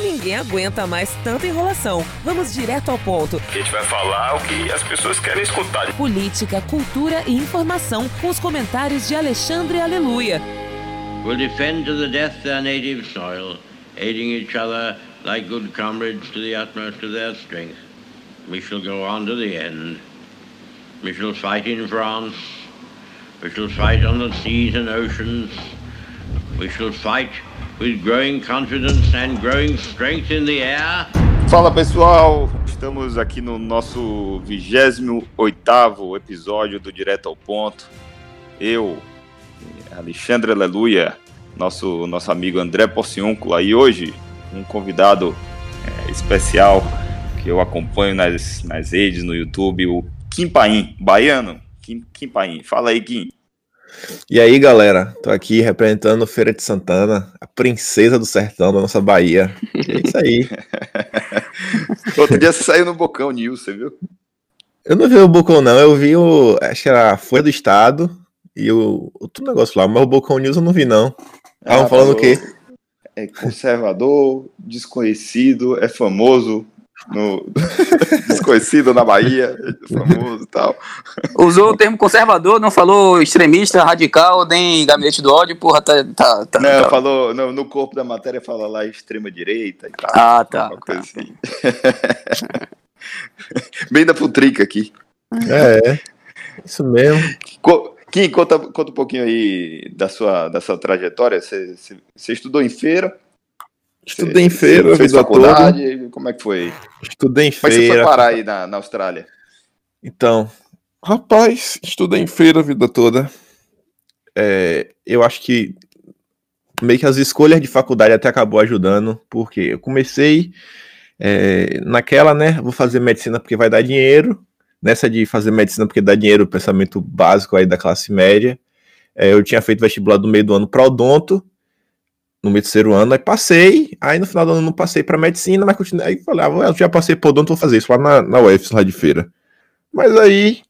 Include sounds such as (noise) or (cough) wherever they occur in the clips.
Ninguém aguenta mais tanta enrolação. Vamos direto ao ponto. A gente vai falar o que as pessoas querem escutar. Política, cultura e informação com os comentários de Alexandre Aleluia. Will defend to the death their native soil, aiding each other like good comrades to the utmost of their strength. We shall go on to the end. We shall fight in France. We shall fight on the seas and oceans. We shall fight with growing confidence and growing strength in the air. Fala pessoal, estamos aqui no nosso 28 episódio do Direto ao Ponto. Eu, Alexandre Aleluia, nosso, nosso amigo André Porciúncula e hoje um convidado é, especial que eu acompanho nas, nas redes, no YouTube, o Kim Paim, baiano. Kim, Kim Paim. Fala aí, Kim. E aí, galera, tô aqui representando Feira de Santana, a princesa do sertão da nossa Bahia. É isso aí. (laughs) Outro dia você saiu no Bocão News, você viu? Eu não vi o Bocão, não. Eu vi o. Acho que era a Folha do Estado e o outro negócio lá, mas o Bocão News eu não vi, não. Estavam ah, falando o quê? É conservador, desconhecido, é famoso, no (laughs) desconhecido na Bahia, famoso e tal. Usou o termo conservador, não falou extremista, radical, nem gabinete do ódio, porra, tá. tá, tá não, tá. falou, no, no, corpo da matéria fala lá extrema direita e tal. Ah, tá. tá. Assim. (laughs) Bem da putrica aqui. É, isso mesmo. Kim, conta, conta um pouquinho aí da sua, da sua trajetória. Você estudou em feira, Estudei em feira, fez faculdade, toda. como é que foi? Estudei em feira. Mas você foi parar aí na, na Austrália? Então, rapaz, estudei em feira a vida toda. É, eu acho que meio que as escolhas de faculdade até acabou ajudando, porque eu comecei é, naquela, né, vou fazer medicina porque vai dar dinheiro, nessa de fazer medicina porque dá dinheiro, o pensamento básico aí da classe média, é, eu tinha feito vestibular do meio do ano para odonto, no meu terceiro ano, aí passei, aí no final do ano não passei para medicina, mas continuei, aí falei, ah, já passei por odonto, vou fazer isso lá na, na UFS, lá de feira. Mas aí,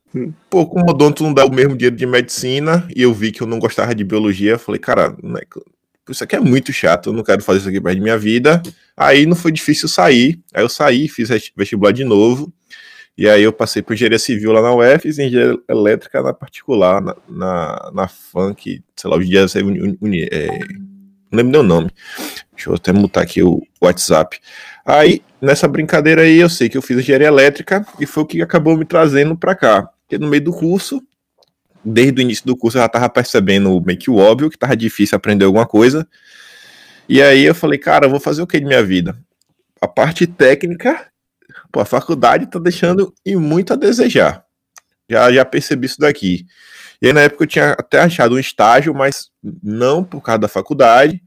pô, como odonto não dá o mesmo dinheiro de medicina, e eu vi que eu não gostava de biologia, falei, cara, é isso aqui é muito chato, eu não quero fazer isso aqui mais de minha vida. Aí não foi difícil sair, aí eu saí, fiz vestibular de novo, e aí eu passei por engenharia civil lá na UFS, engenharia elétrica na particular, na, na, na sei lá, os dias é, não lembro o nome. Deixa eu até mutar aqui o WhatsApp. Aí, nessa brincadeira aí, eu sei que eu fiz engenharia elétrica e foi o que acabou me trazendo para cá. Porque no meio do curso, desde o início do curso, eu já tava percebendo meio que o óbvio, que tava difícil aprender alguma coisa. E aí eu falei, cara, eu vou fazer o que de minha vida? A parte técnica, pô, a faculdade tá deixando e muito a desejar. Já, já percebi isso daqui. E aí, na época, eu tinha até achado um estágio, mas não por causa da faculdade,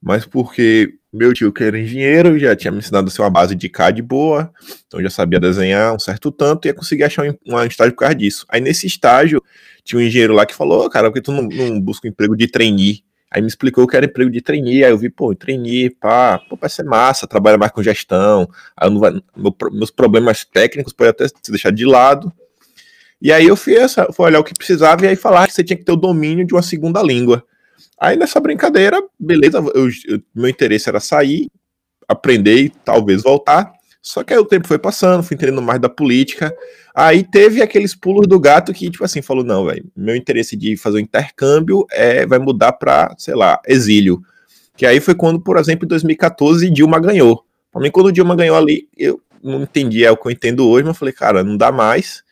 mas porque meu tio, que era engenheiro, já tinha me ensinado a ser uma base de CAD boa, então já sabia desenhar um certo tanto, e ia conseguir achar um, um estágio por causa disso. Aí, nesse estágio, tinha um engenheiro lá que falou: cara, por que tu não, não busca um emprego de trainee? Aí me explicou que era emprego de trainee, aí eu vi, pô, trainee, pá, pô, vai ser massa, trabalha mais com gestão, aí vai, meu, meus problemas técnicos podem até se deixar de lado, e aí eu fui, essa, fui olhar o que precisava e aí falar que você tinha que ter o domínio de uma segunda língua. Aí nessa brincadeira, beleza, eu, eu, meu interesse era sair, aprender e talvez voltar. Só que aí o tempo foi passando, fui entendendo mais da política. Aí teve aqueles pulos do gato que, tipo assim, falou: não, velho, meu interesse de fazer o intercâmbio é, vai mudar para, sei lá, exílio. Que aí foi quando, por exemplo, em 2014, Dilma ganhou. Pra mim, quando Dilma ganhou ali, eu não entendi é o que eu entendo hoje, mas falei, cara, não dá mais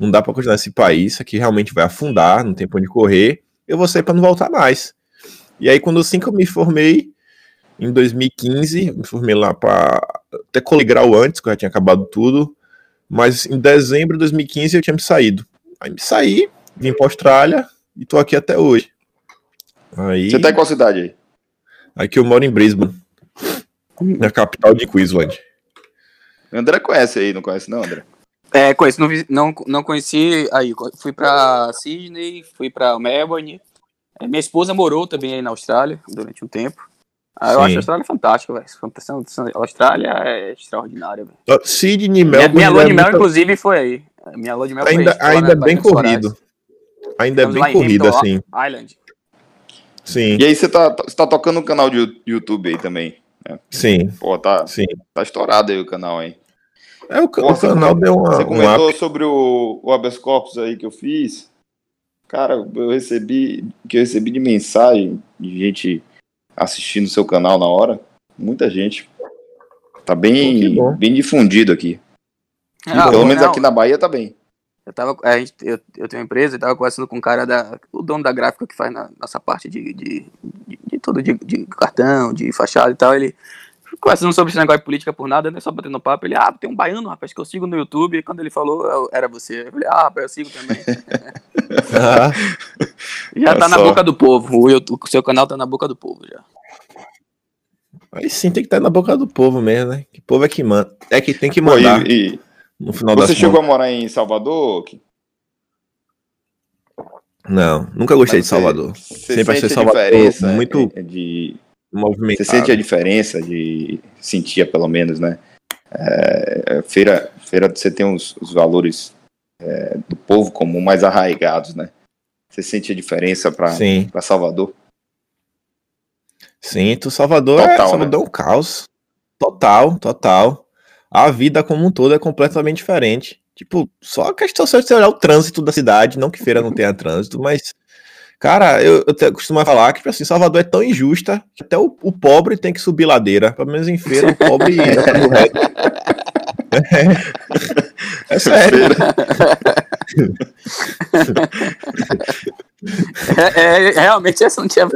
não dá para continuar nesse país, isso aqui realmente vai afundar, não tem pra onde correr, eu vou sair para não voltar mais. E aí, quando assim que eu me formei, em 2015, me formei lá para até colegrau antes, que eu já tinha acabado tudo, mas em dezembro de 2015 eu tinha me saído. Aí me saí, vim para Austrália e tô aqui até hoje. Aí, Você tá em qual cidade aí? Aqui eu moro em Brisbane, na capital de Queensland. André conhece aí, não conhece não, André? É, conheço, não, não, não conheci aí. Fui pra Sydney, fui pra Melbourne. É, minha esposa morou também aí na Austrália durante um tempo. Ah, eu acho a Austrália fantástica, velho. A Austrália é extraordinária, velho. Sydney, Melbourne. Minha, minha lua de mel, inclusive, foi aí. Minha lua de mel ainda, foi aí. Ainda bem corrido. Ainda é bem corrido, assim. Island. Sim. E aí, você tá, você tá tocando um canal de YouTube aí também? Né? Sim. Pô, tá, Sim. tá estourado aí o canal, hein? É, o, Pô, o você canal deu uma. Você um comentou up. sobre o, o habeas corpus aí que eu fiz. Cara, eu recebi, que eu recebi de mensagem de gente assistindo o seu canal na hora. Muita gente. Tá bem, bem difundido aqui. Ah, Pelo menos não, aqui na Bahia tá bem. Eu, tava, a gente, eu, eu tenho uma empresa e tava conversando com um cara, da, o dono da gráfica que faz na nossa parte de, de, de, de tudo, de, de cartão, de fachada e tal. Ele conversando sobre esse negócio de política por nada, né? Só batendo papo. Ele, ah, tem um baiano, rapaz, que eu sigo no YouTube. E quando ele falou, eu- era você. Eu falei, ah, rapaz, eu sigo também. (laughs) Ah, (laughs) Já tá na só. boca do povo. O, YouTube- o seu canal tá na boca do povo já. aí sim tem que estar na boca do povo mesmo, né? Que povo é que manda. É que tem que Pô, mandar e, e no final você chegou contas. a morar em Salvador? Não, nunca gostei Mas de Salvador. Você Sempre achei Salvador muito é, de Movimentado. Você sente a diferença de sentia pelo menos, né? É, é, feira, feira você tem os, os valores é, do povo comum mais arraigados, né? Você sente a diferença para Salvador? sinto. Salvador, é, Total, Salvador é um caos. Total, total. A vida como um todo é completamente diferente. Tipo, só a questão de você olhar o trânsito da cidade, não que feira não tenha trânsito, mas, cara, eu, eu te- costumo falar que, tipo assim, Salvador é tão injusta que até o, o pobre tem que subir ladeira. Pelo menos em feira, o pobre (laughs) anda no reto. É, é (laughs) sério. É, é, realmente essa não tinha.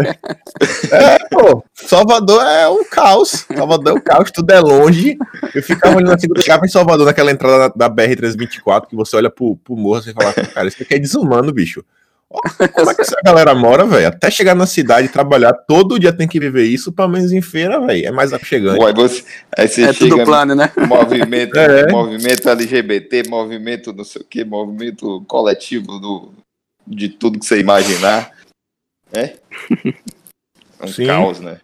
Pô, Salvador é um caos. Salvador é um caos, tudo é longe. Eu ficava olhando assim, eu chegava em Salvador, naquela entrada da, da BR-324, que você olha pro, pro morro e fala, cara, isso aqui é desumano, bicho. (laughs) Como é que essa galera mora, velho? Até chegar na cidade e trabalhar, todo dia tem que viver isso, pelo menos em feira, velho. É mais aconchegante. Pô, aí, você, aí você É chega tudo plano, né? (laughs) movimento, É. movimento LGBT, movimento não sei o que, movimento coletivo do, de tudo que você imaginar. É? (laughs) Um Sim. caos, né?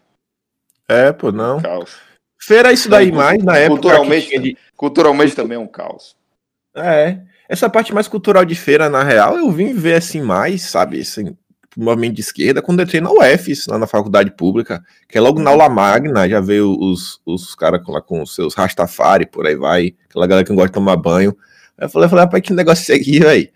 É, pô, não. Caos. Feira é isso daí Não, mais na época. culturalmente, que tinha de- Culturalmente também é um caos. É. Essa parte mais cultural de feira, na real, eu vim ver assim mais, sabe, assim, movimento de esquerda, quando eu entrei na UFES, lá na faculdade pública, que é logo na aula magna, já veio os, os caras lá com os seus Rastafari, por aí vai, aquela galera que não gosta de tomar banho. Aí eu falei, eu falei, rapaz, que negócio é esse aqui, velho?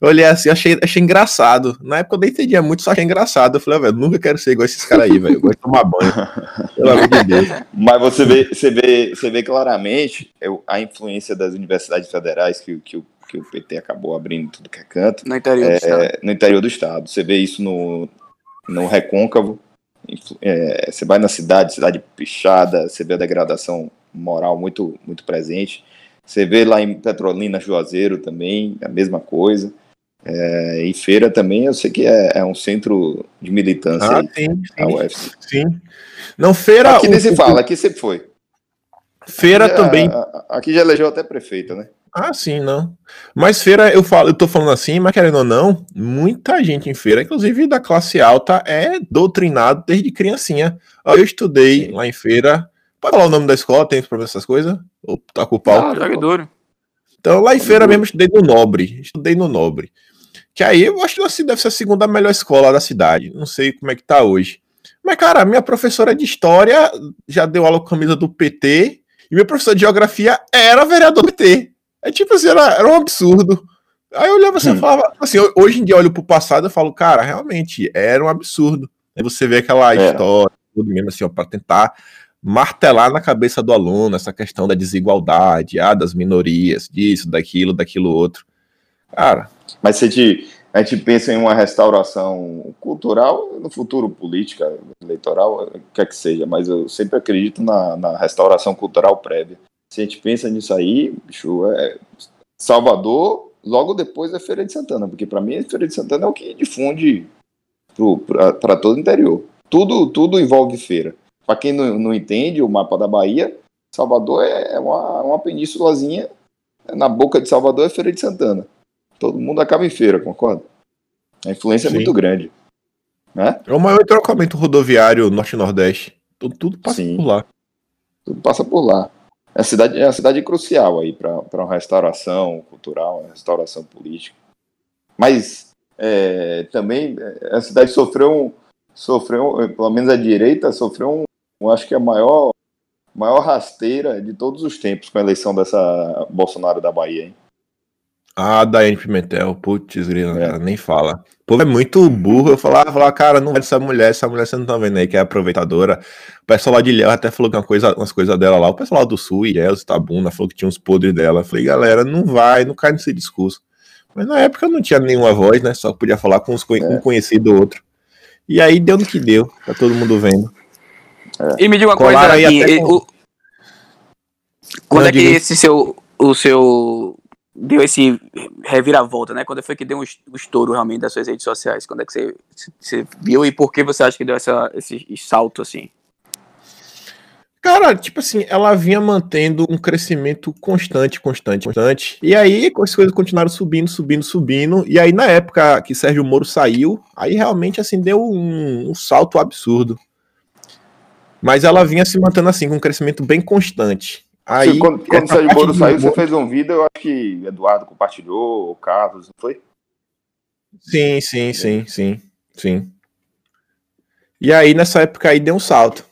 Eu olhei assim, achei, achei engraçado. Na época eu nem entendia muito, só achei engraçado. Eu falei, velho, nunca quero ser igual esses caras aí, velho. Eu gosto de tomar banho. (laughs) Pelo amor de Deus. Mas você vê, você vê, você vê claramente é, a influência das universidades federais que, que, o- que o PT acabou abrindo tudo que é canto No interior do estado. é, no interior do estado. Você vê isso no, no Recôncavo. é, você vai na cidade, cidade pichada, você vê a degradação moral muito, muito presente. Você vê lá em Petrolina, Juazeiro também, a mesma coisa. É, em Feira também, eu sei que é, é um centro de militância Ah, aí, sim, a sim, UFC. sim. Não, feira. Aqui o- nem se fala, aqui sempre foi. Feira Já- também a- Aqui já elegeu até prefeita, né? Ah, sim, não. Mas feira, eu falo, eu tô falando assim, mas querendo ou não, muita gente em feira, inclusive da classe alta, é doutrinado desde criancinha. Eu estudei lá em feira. Pode falar o nome da escola, tem problema essas coisas? Ou tá com o pau? Ah, joga duro. Então, lá em feira mesmo, estudei no Nobre. Estudei no Nobre. Que aí eu acho que assim, deve ser a segunda melhor escola da cidade. Não sei como é que tá hoje. Mas, cara, minha professora de história já deu aula com a camisa do PT. E meu professor de geografia era vereador do PT. É tipo assim, era, era um absurdo. Aí eu olhava assim Hum. falava, assim, hoje em dia eu olho pro passado e falo, cara, realmente era um absurdo. Aí você vê aquela Era. história, tudo mesmo assim, ó, pra tentar martelar na cabeça do aluno essa questão da desigualdade, ah, das minorias, disso, daquilo, daquilo outro. Cara, Mas se a gente, a gente pensa em uma restauração cultural, no futuro política, eleitoral, o que é que seja, mas eu sempre acredito na, na restauração cultural prévia. Se a gente pensa nisso aí, bicho, é Salvador, logo depois é Feira de Santana, porque para mim a Feira de Santana é o que difunde para todo o interior. Tudo, tudo envolve feira. Para quem não, não entende o mapa da Bahia, Salvador é uma, uma penínsulazinha, na boca de Salvador é Feira de Santana. Todo mundo acaba em feira, concorda? A influência Sim. é muito grande. Né? é o maior trocamento rodoviário norte-nordeste. Tudo, tudo passa Sim. por lá. Tudo passa por lá. É a cidade, é a cidade crucial aí para uma restauração cultural, uma restauração política. Mas é, também é, a cidade sofreu, sofreu, eh, pelo menos a direita, sofreu um, acho que a maior maior rasteira de todos os tempos com a eleição dessa Bolsonaro da Bahia, hein? Ah, Daiane Pimentel, putz, grila, é. nem fala. O povo é muito burro. Eu falava, falava, cara, não é essa mulher, essa mulher você não tá vendo aí que é aproveitadora. O pessoal lá de Ilhéus até falou que uma coisa, umas coisas dela lá. O pessoal lá do Sul, Ilhéus, Tabuna, falou que tinha uns podres dela. Eu falei, galera, não vai, não cai nesse discurso. Mas na época eu não tinha nenhuma voz, né? Só podia falar com uns, é. um conhecido outro. E aí deu no que deu, tá todo mundo vendo. É. E me diga uma Colaram coisa, aqui, com... o... quando é que esse seu, o seu deu esse reviravolta, né? Quando foi que deu um estouro realmente das suas redes sociais? Quando é que você, você viu e por que você acha que deu essa, esse salto assim? Cara, tipo assim, ela vinha mantendo um crescimento constante, constante, constante. E aí as coisas continuaram subindo, subindo, subindo. E aí, na época que Sérgio Moro saiu, aí realmente assim deu um, um salto absurdo. Mas ela vinha se mantendo assim, com um crescimento bem constante. Aí, quando, quando o Sérgio Moro saiu, você fez um vídeo, eu acho que Eduardo compartilhou, o Carlos, não foi? Sim, sim, sim, sim, sim. E aí, nessa época aí, deu um salto.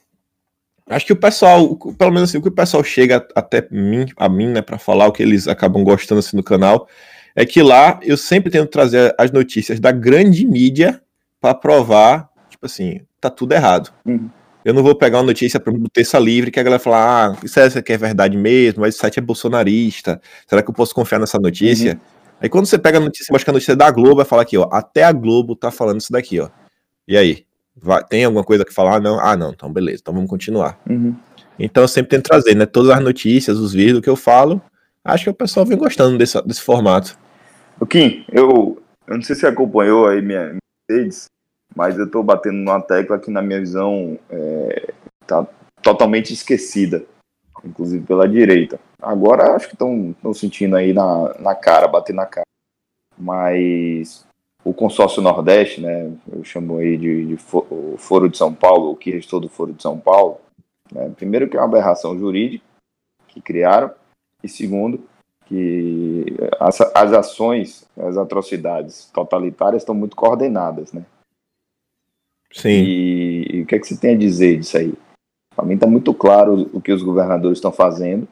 Acho que o pessoal, pelo menos assim, o que o pessoal chega até mim, a mim, né, para falar o que eles acabam gostando assim no canal, é que lá eu sempre tento trazer as notícias da grande mídia para provar, tipo assim, tá tudo errado. Uhum. Eu não vou pegar uma notícia para o terça livre que a galera fala, ah, isso é, é verdade mesmo, mas o site é bolsonarista, será que eu posso confiar nessa notícia? Uhum. Aí quando você pega a notícia, acho que a notícia é da Globo, vai falar aqui, ó, até a Globo tá falando isso daqui, ó. E aí? Vai, tem alguma coisa que falar? Ah, não? Ah, não, então beleza, então vamos continuar. Uhum. Então eu sempre tento trazer, né, todas as notícias, os vídeos que eu falo, acho que o pessoal vem gostando desse, desse formato. O Kim, eu, eu não sei se você acompanhou aí minha, minha redes, mas eu estou batendo numa tecla que, na minha visão, está é, totalmente esquecida, inclusive pela direita. Agora acho que estão sentindo aí na, na cara, bater na cara. Mas o consórcio Nordeste, né, eu chamo aí de, de o Foro de São Paulo, o que restou do Foro de São Paulo, né, primeiro que é uma aberração jurídica que criaram, e segundo, que as, as ações, as atrocidades totalitárias estão muito coordenadas, né? Sim. E, e, o que é que você tem a dizer disso aí? Para mim está muito claro o que os governadores estão fazendo.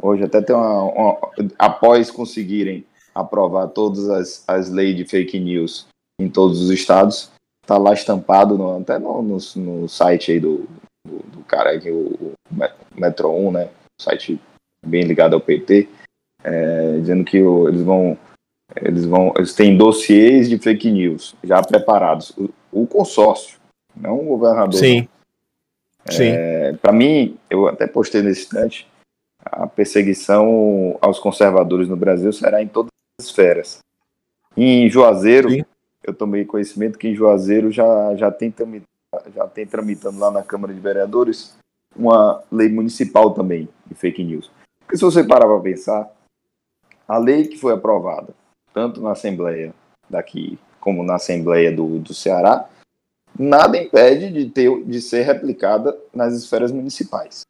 Hoje até tem uma, uma, após conseguirem aprovar todas as, as leis de fake news em todos os estados, está lá estampado no, até no, no, no, site aí do, do, do cara aqui, o, o Metro 1, né? Site bem ligado ao PT, é, dizendo que o, eles vão eles vão eles têm dossiês de fake news já preparados o consórcio, não o governador. Sim. É, Para mim, eu até postei nesse instante, a perseguição aos conservadores no Brasil será em todas as esferas. Em Juazeiro, Sim. eu tomei conhecimento que em Juazeiro já, já, tem, já tem tramitando lá na Câmara de Vereadores uma lei municipal também de fake news. Porque se você parar para pensar, a lei que foi aprovada, tanto na Assembleia daqui como na Assembleia do, do Ceará, nada impede de, ter, de ser replicada nas esferas municipais.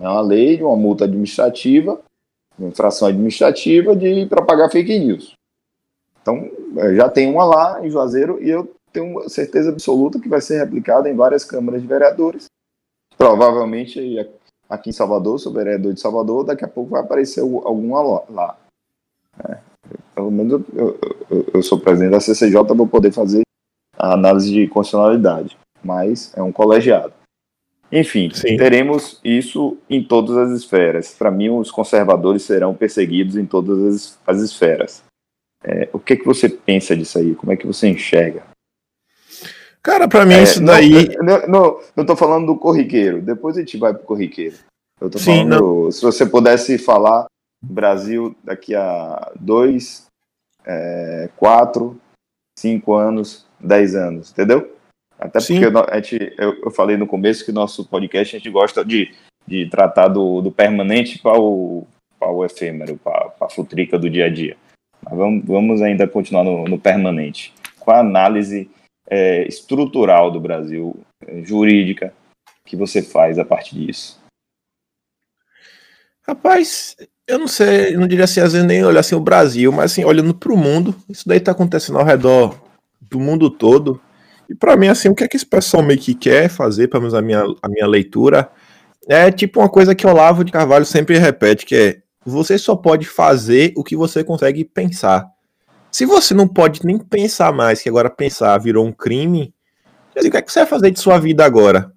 É uma lei de uma multa administrativa, uma infração administrativa de propagar fake news. Então, já tem uma lá em Juazeiro e eu tenho certeza absoluta que vai ser replicada em várias câmaras de vereadores. Provavelmente aqui em Salvador, sou vereador de Salvador, daqui a pouco vai aparecer alguma lá. É, pelo menos eu, eu, eu, sou presidente da CCJ, vou poder fazer a análise de constitucionalidade, mas é um colegiado. Enfim, Sim. teremos isso em todas as esferas. Para mim, os conservadores serão perseguidos em todas as, as esferas. É, o que, que você pensa disso aí? Como é que você enxerga? Cara, para mim, é, isso daí. Não, não, não tô falando do corriqueiro. Depois a gente vai pro corriqueiro. Eu tô Sim, falando. Se você pudesse falar Brasil daqui a dois, é, quatro, cinco anos, dez anos, entendeu? Até Sim. porque a gente, eu, eu, falei no começo que nosso podcast a gente gosta de, de tratar do, do permanente para o, para o efêmero, para a futrica do dia a dia. Mas vamos, vamos ainda continuar no, no permanente. Com a análise é, estrutural do Brasil, é, jurídica, que você faz a partir disso? Rapaz, eu não sei, eu não diria assim, às vezes nem olhar assim o Brasil, mas assim, olhando para o mundo, isso daí está acontecendo ao redor do mundo todo. E para mim, assim, o que é que esse pessoal meio que quer fazer, pelo menos a minha, a minha leitura, É tipo uma coisa que Olavo de Carvalho sempre repete, que é você só pode fazer o que você consegue pensar. Se você não pode nem pensar mais, que agora pensar virou um crime, o que é que você vai fazer de sua vida agora?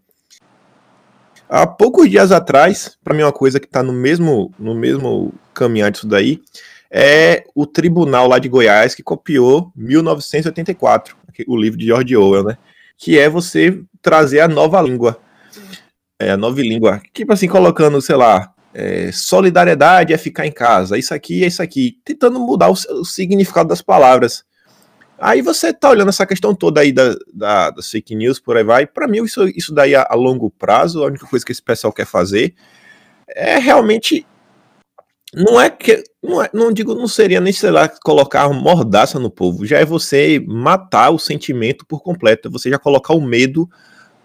Há poucos dias atrás, para mim uma coisa que está no mesmo, no mesmo caminhar disso daí, é o tribunal lá de Goiás que copiou 1984, o livro de George Orwell, né? Que é você trazer a nova língua. É, a nova língua. Tipo assim, colocando, sei lá, é, solidariedade é ficar em casa, isso aqui é isso aqui, tentando mudar o, o, significado das palavras. Aí você tá olhando essa questão toda aí da, da, das fake news, por aí vai. Para mim, isso, isso daí a, a, longo prazo, a única coisa que esse pessoal quer fazer é realmente. Não é que. Não, é, não digo, não seria nem, sei lá, colocar mordaça no povo. Já é você matar o sentimento por completo. É você já colocar o medo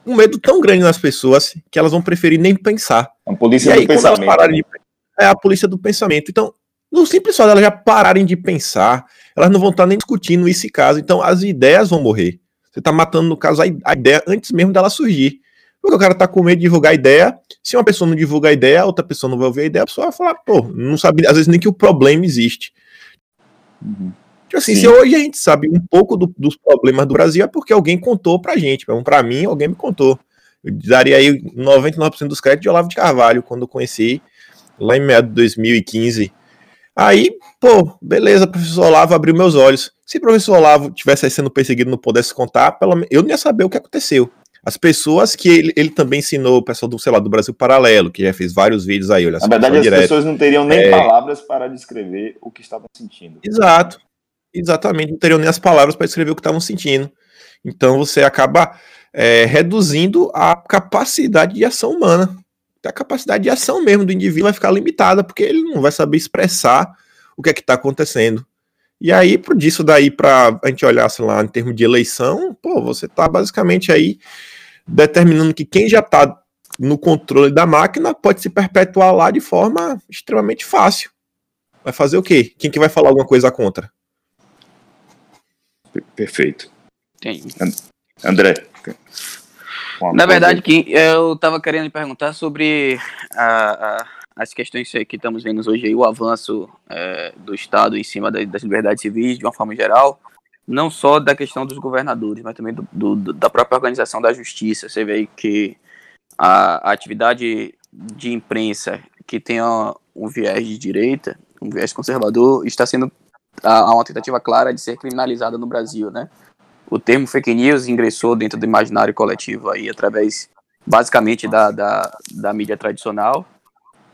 um medo tão grande nas pessoas que elas vão preferir nem pensar. A polícia e aí, do pensamento. De, é a polícia do pensamento. Então, no simples fato delas já pararem de pensar, elas não vão estar nem discutindo esse caso. Então, as ideias vão morrer. Você está matando, no caso, a ideia antes mesmo dela surgir. Porque o cara tá com medo de divulgar a ideia. Se uma pessoa não divulga a ideia, a outra pessoa não vai ouvir a ideia, a pessoa vai falar, pô, não sabe, às vezes nem que o problema existe. Uhum. Tipo assim, Sim. se hoje a gente sabe um pouco do, dos problemas do Brasil, é porque alguém contou pra gente. Para mim, alguém me contou. Eu daria aí 99% dos créditos de Olavo de Carvalho, quando eu conheci, lá em meados de 2015. Aí, pô, beleza, professor Olavo abriu meus olhos. Se o professor Olavo tivesse sendo perseguido e não pudesse contar, pelo eu não ia saber o que aconteceu. As pessoas que ele, ele também ensinou, o pessoal do, sei lá, do Brasil Paralelo, que já fez vários vídeos aí, olha Na verdade, as direto. pessoas não teriam nem é... palavras para descrever o que estavam sentindo. Exato. Exatamente, não teriam nem as palavras para escrever o que estavam sentindo. Então você acaba é, reduzindo a capacidade de ação humana. A capacidade de ação mesmo do indivíduo vai ficar limitada, porque ele não vai saber expressar o que é que está acontecendo. E aí, por disso daí, para a gente olhar, sei lá, em termos de eleição, pô, você está basicamente aí determinando que quem já está no controle da máquina pode se perpetuar lá de forma extremamente fácil. Vai fazer o quê? Quem que vai falar alguma coisa contra? Perfeito. Tem. André. Na verdade, que eu estava querendo lhe perguntar sobre a, a, as questões que estamos vendo hoje aí, o avanço é, do Estado em cima das, das, liberdades civis, de uma forma geral, não só da questão dos governadores, mas também do, do, da própria organização da justiça. Você vê que a, a atividade de imprensa que tem um viés de direita, um viés conservador, está sendo há uma tentativa clara de ser criminalizada no Brasil, né? O termo fake news ingressou dentro do imaginário coletivo aí através, basicamente, da, da, da mídia tradicional,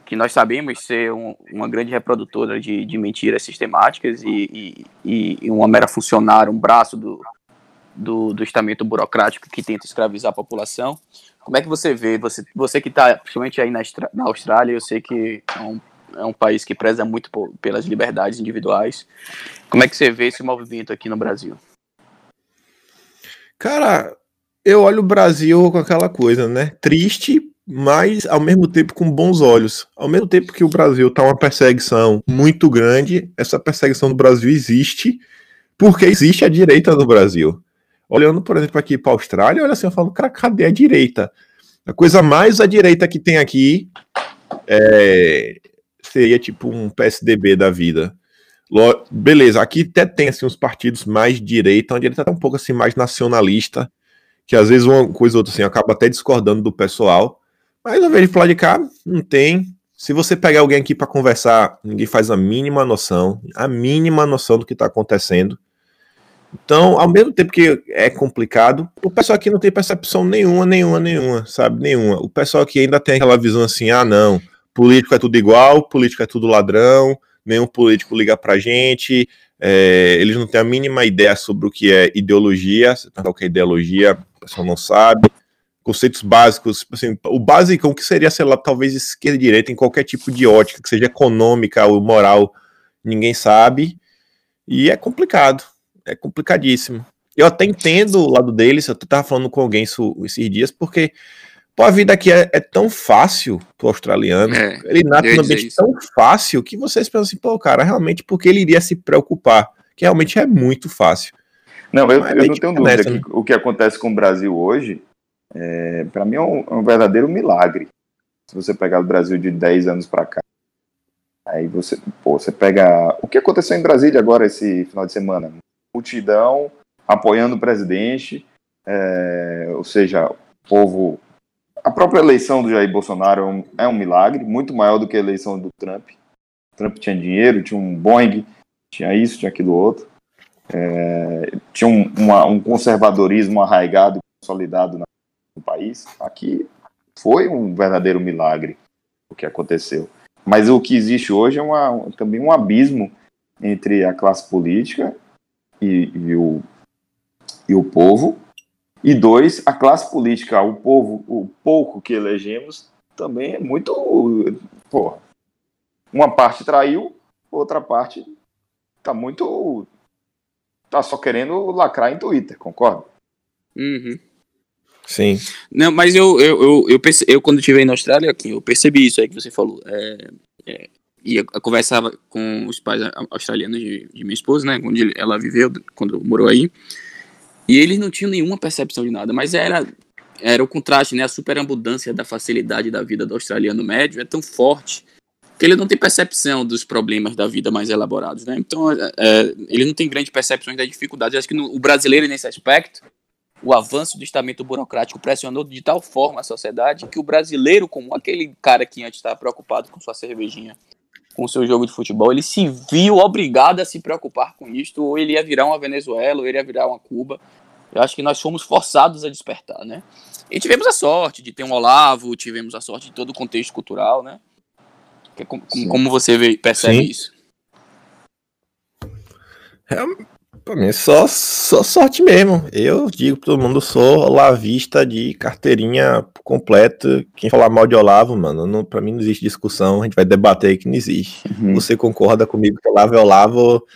que nós sabemos ser um, uma grande reprodutora de, de mentiras sistemáticas e, e, e, uma mera funcionária, um braço do, do, do estamento burocrático que tenta escravizar a população. Como é que você vê, você, você que está, principalmente aí na, na Austrália, eu sei que é um é um país que preza muito por, pelas liberdades individuais. Como é que você vê esse movimento aqui no Brasil? Cara, eu olho o Brasil com aquela coisa, né? Triste, mas ao mesmo tempo com bons olhos. Ao mesmo tempo que o Brasil tá uma perseguição muito grande, essa perseguição do Brasil existe porque existe a direita no Brasil. Olhando, por exemplo, aqui para a Austrália, olha assim, eu falo, cara, cadê a direita? A coisa mais à direita que tem aqui é, seria tipo um PSDB da vida. Beleza, aqui até tem assim, uns partidos mais direita, onde ele tá um pouco assim mais nacionalista, que às vezes uma coisa ou outra assim, acaba até discordando do pessoal. Mas ao invés de falar de cá, não tem. Se você pegar alguém aqui para conversar, ninguém faz a mínima noção, a mínima noção do que está acontecendo. Então, ao mesmo tempo que é complicado, o pessoal aqui não tem percepção nenhuma, nenhuma, nenhuma, sabe? Nenhuma. O pessoal aqui ainda tem aquela visão assim: ah, não, político é tudo igual, político é tudo ladrão, nenhum político liga pra gente, é, eles não têm a mínima ideia sobre o que é ideologia, o que é ideologia, o pessoal não sabe, conceitos básicos, assim, o básico, o que seria, sei lá, talvez esquerda e direita em qualquer tipo de ótica, que seja econômica ou moral, ninguém sabe, e é complicado, é complicadíssimo. Eu até entendo o lado deles, eu estava falando com alguém isso, esses dias, porque Pô, a vida aqui é, é tão fácil pro australiano. É, ele nasce num ambiente tão fácil que vocês pensam assim, pô, cara, realmente porque ele iria se preocupar? Que realmente é muito fácil. Não, eu, eu não tenho dúvida nessa, que né? o que acontece com o Brasil hoje, é, para mim, é um, é um, verdadeiro milagre. Se você pegar o Brasil de 10 anos para cá, aí você, pô, você pega. O que aconteceu em Brasília agora esse final de semana? Multidão apoiando o presidente, é, ou seja, o povo. A própria eleição do Jair Bolsonaro é um, é um milagre, muito maior do que a eleição do Trump. Trump tinha dinheiro, tinha um Boeing, tinha isso, tinha aquilo outro. É, tinha um, uma, um, conservadorismo arraigado consolidado no país. Aqui foi um verdadeiro milagre o que aconteceu. Mas o que existe hoje é uma, também um abismo entre a classe política e, e, o, e o povo. E dois, a classe política, o povo, o pouco que elegemos, também é muito. Porra, uma parte traiu, outra parte tá muito. tá só querendo lacrar em Twitter, concorda? Uhum. Sim. Não, mas eu, eu, eu, eu, perce, eu quando estive na Austrália, aqui, eu percebi isso aí que você falou. É, é, e eu, eu conversava com os pais australianos de, de minha esposa, né? Onde ela viveu, quando morou aí. E eles não tinham nenhuma percepção de nada, mas era era o contraste, né? A superabundância da facilidade da vida do australiano médio é tão forte que ele não tem percepção dos problemas da vida mais elaborados, né? Então, é, é ele não tem grande percepções das dificuldades. Acho que no, o brasileiro, nesse aspecto, o avanço do estamento burocrático pressionou de tal forma a sociedade que o brasileiro, como aquele cara que antes estava preocupado com sua cervejinha, com seu jogo de futebol, ele se viu obrigado a se preocupar com isto, ou ele ia virar uma Venezuela, ou ele ia virar uma Cuba. Eu acho que nós fomos forçados a despertar, né? E tivemos a sorte de ter um Olavo, tivemos a sorte de todo o contexto cultural, né? É como, como, você vê, percebe Sim. isso? É, pra mim é só, só sorte mesmo. Eu digo pra todo mundo, sou lavista de carteirinha completa. Quem falar mal de Olavo, mano, não, pra mim não existe discussão. A gente vai debater aí que não existe. Uhum. Você concorda comigo que Olavo é Olavo?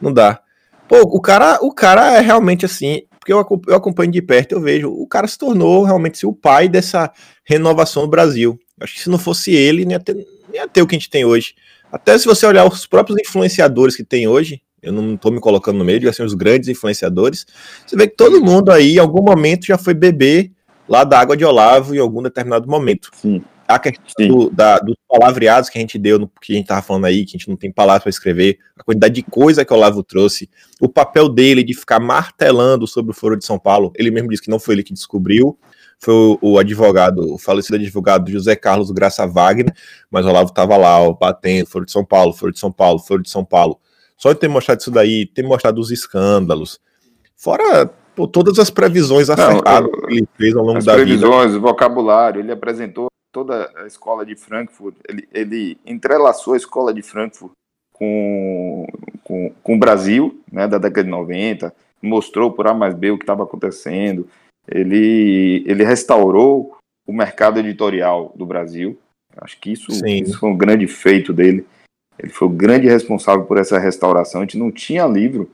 Não dá. Pô, o cara, o cara é realmente assim, porque eu, eu acompanho de perto, eu vejo, o cara se tornou realmente assim, o pai dessa renovação no Brasil. Acho que se não fosse ele, nem ia ter, nem ia ter o que a gente tem hoje. Até se você olhar os próprios influenciadores que tem hoje, eu não estou me colocando no meio, assim, os grandes influenciadores, você vê que todo mundo aí, em algum momento, já foi beber lá da água de Olavo em algum determinado momento. Sim. A questão do, da, dos palavreados que a gente deu, no, que a gente estava falando aí, que a gente não tem palavras para escrever, a quantidade de coisa que o Olavo trouxe, o papel dele de ficar martelando sobre o Foro de São Paulo, ele mesmo disse que não foi ele que descobriu, foi o, o, advogado, o falecido advogado José Carlos Graça Wagner, mas o Olavo estava lá, ó, batendo, Foro de São Paulo, Foro de São Paulo, Foro de São Paulo. Só de ter mostrado isso daí, ter mostrado os escândalos, fora pô, todas as previsões acertadas que ele fez ao longo da vida. As previsões, o vocabulário, ele apresentou toda a escola de Frankfurt, ele, ele entrelaçou a escola de Frankfurt com, com, com o Brasil, né, da década de 90, mostrou por A mais B o que estava acontecendo, ele, ele restaurou o mercado editorial do Brasil. Acho que isso, isso foi um grande feito dele. Ele foi o grande responsável por essa restauração. A gente não tinha livro.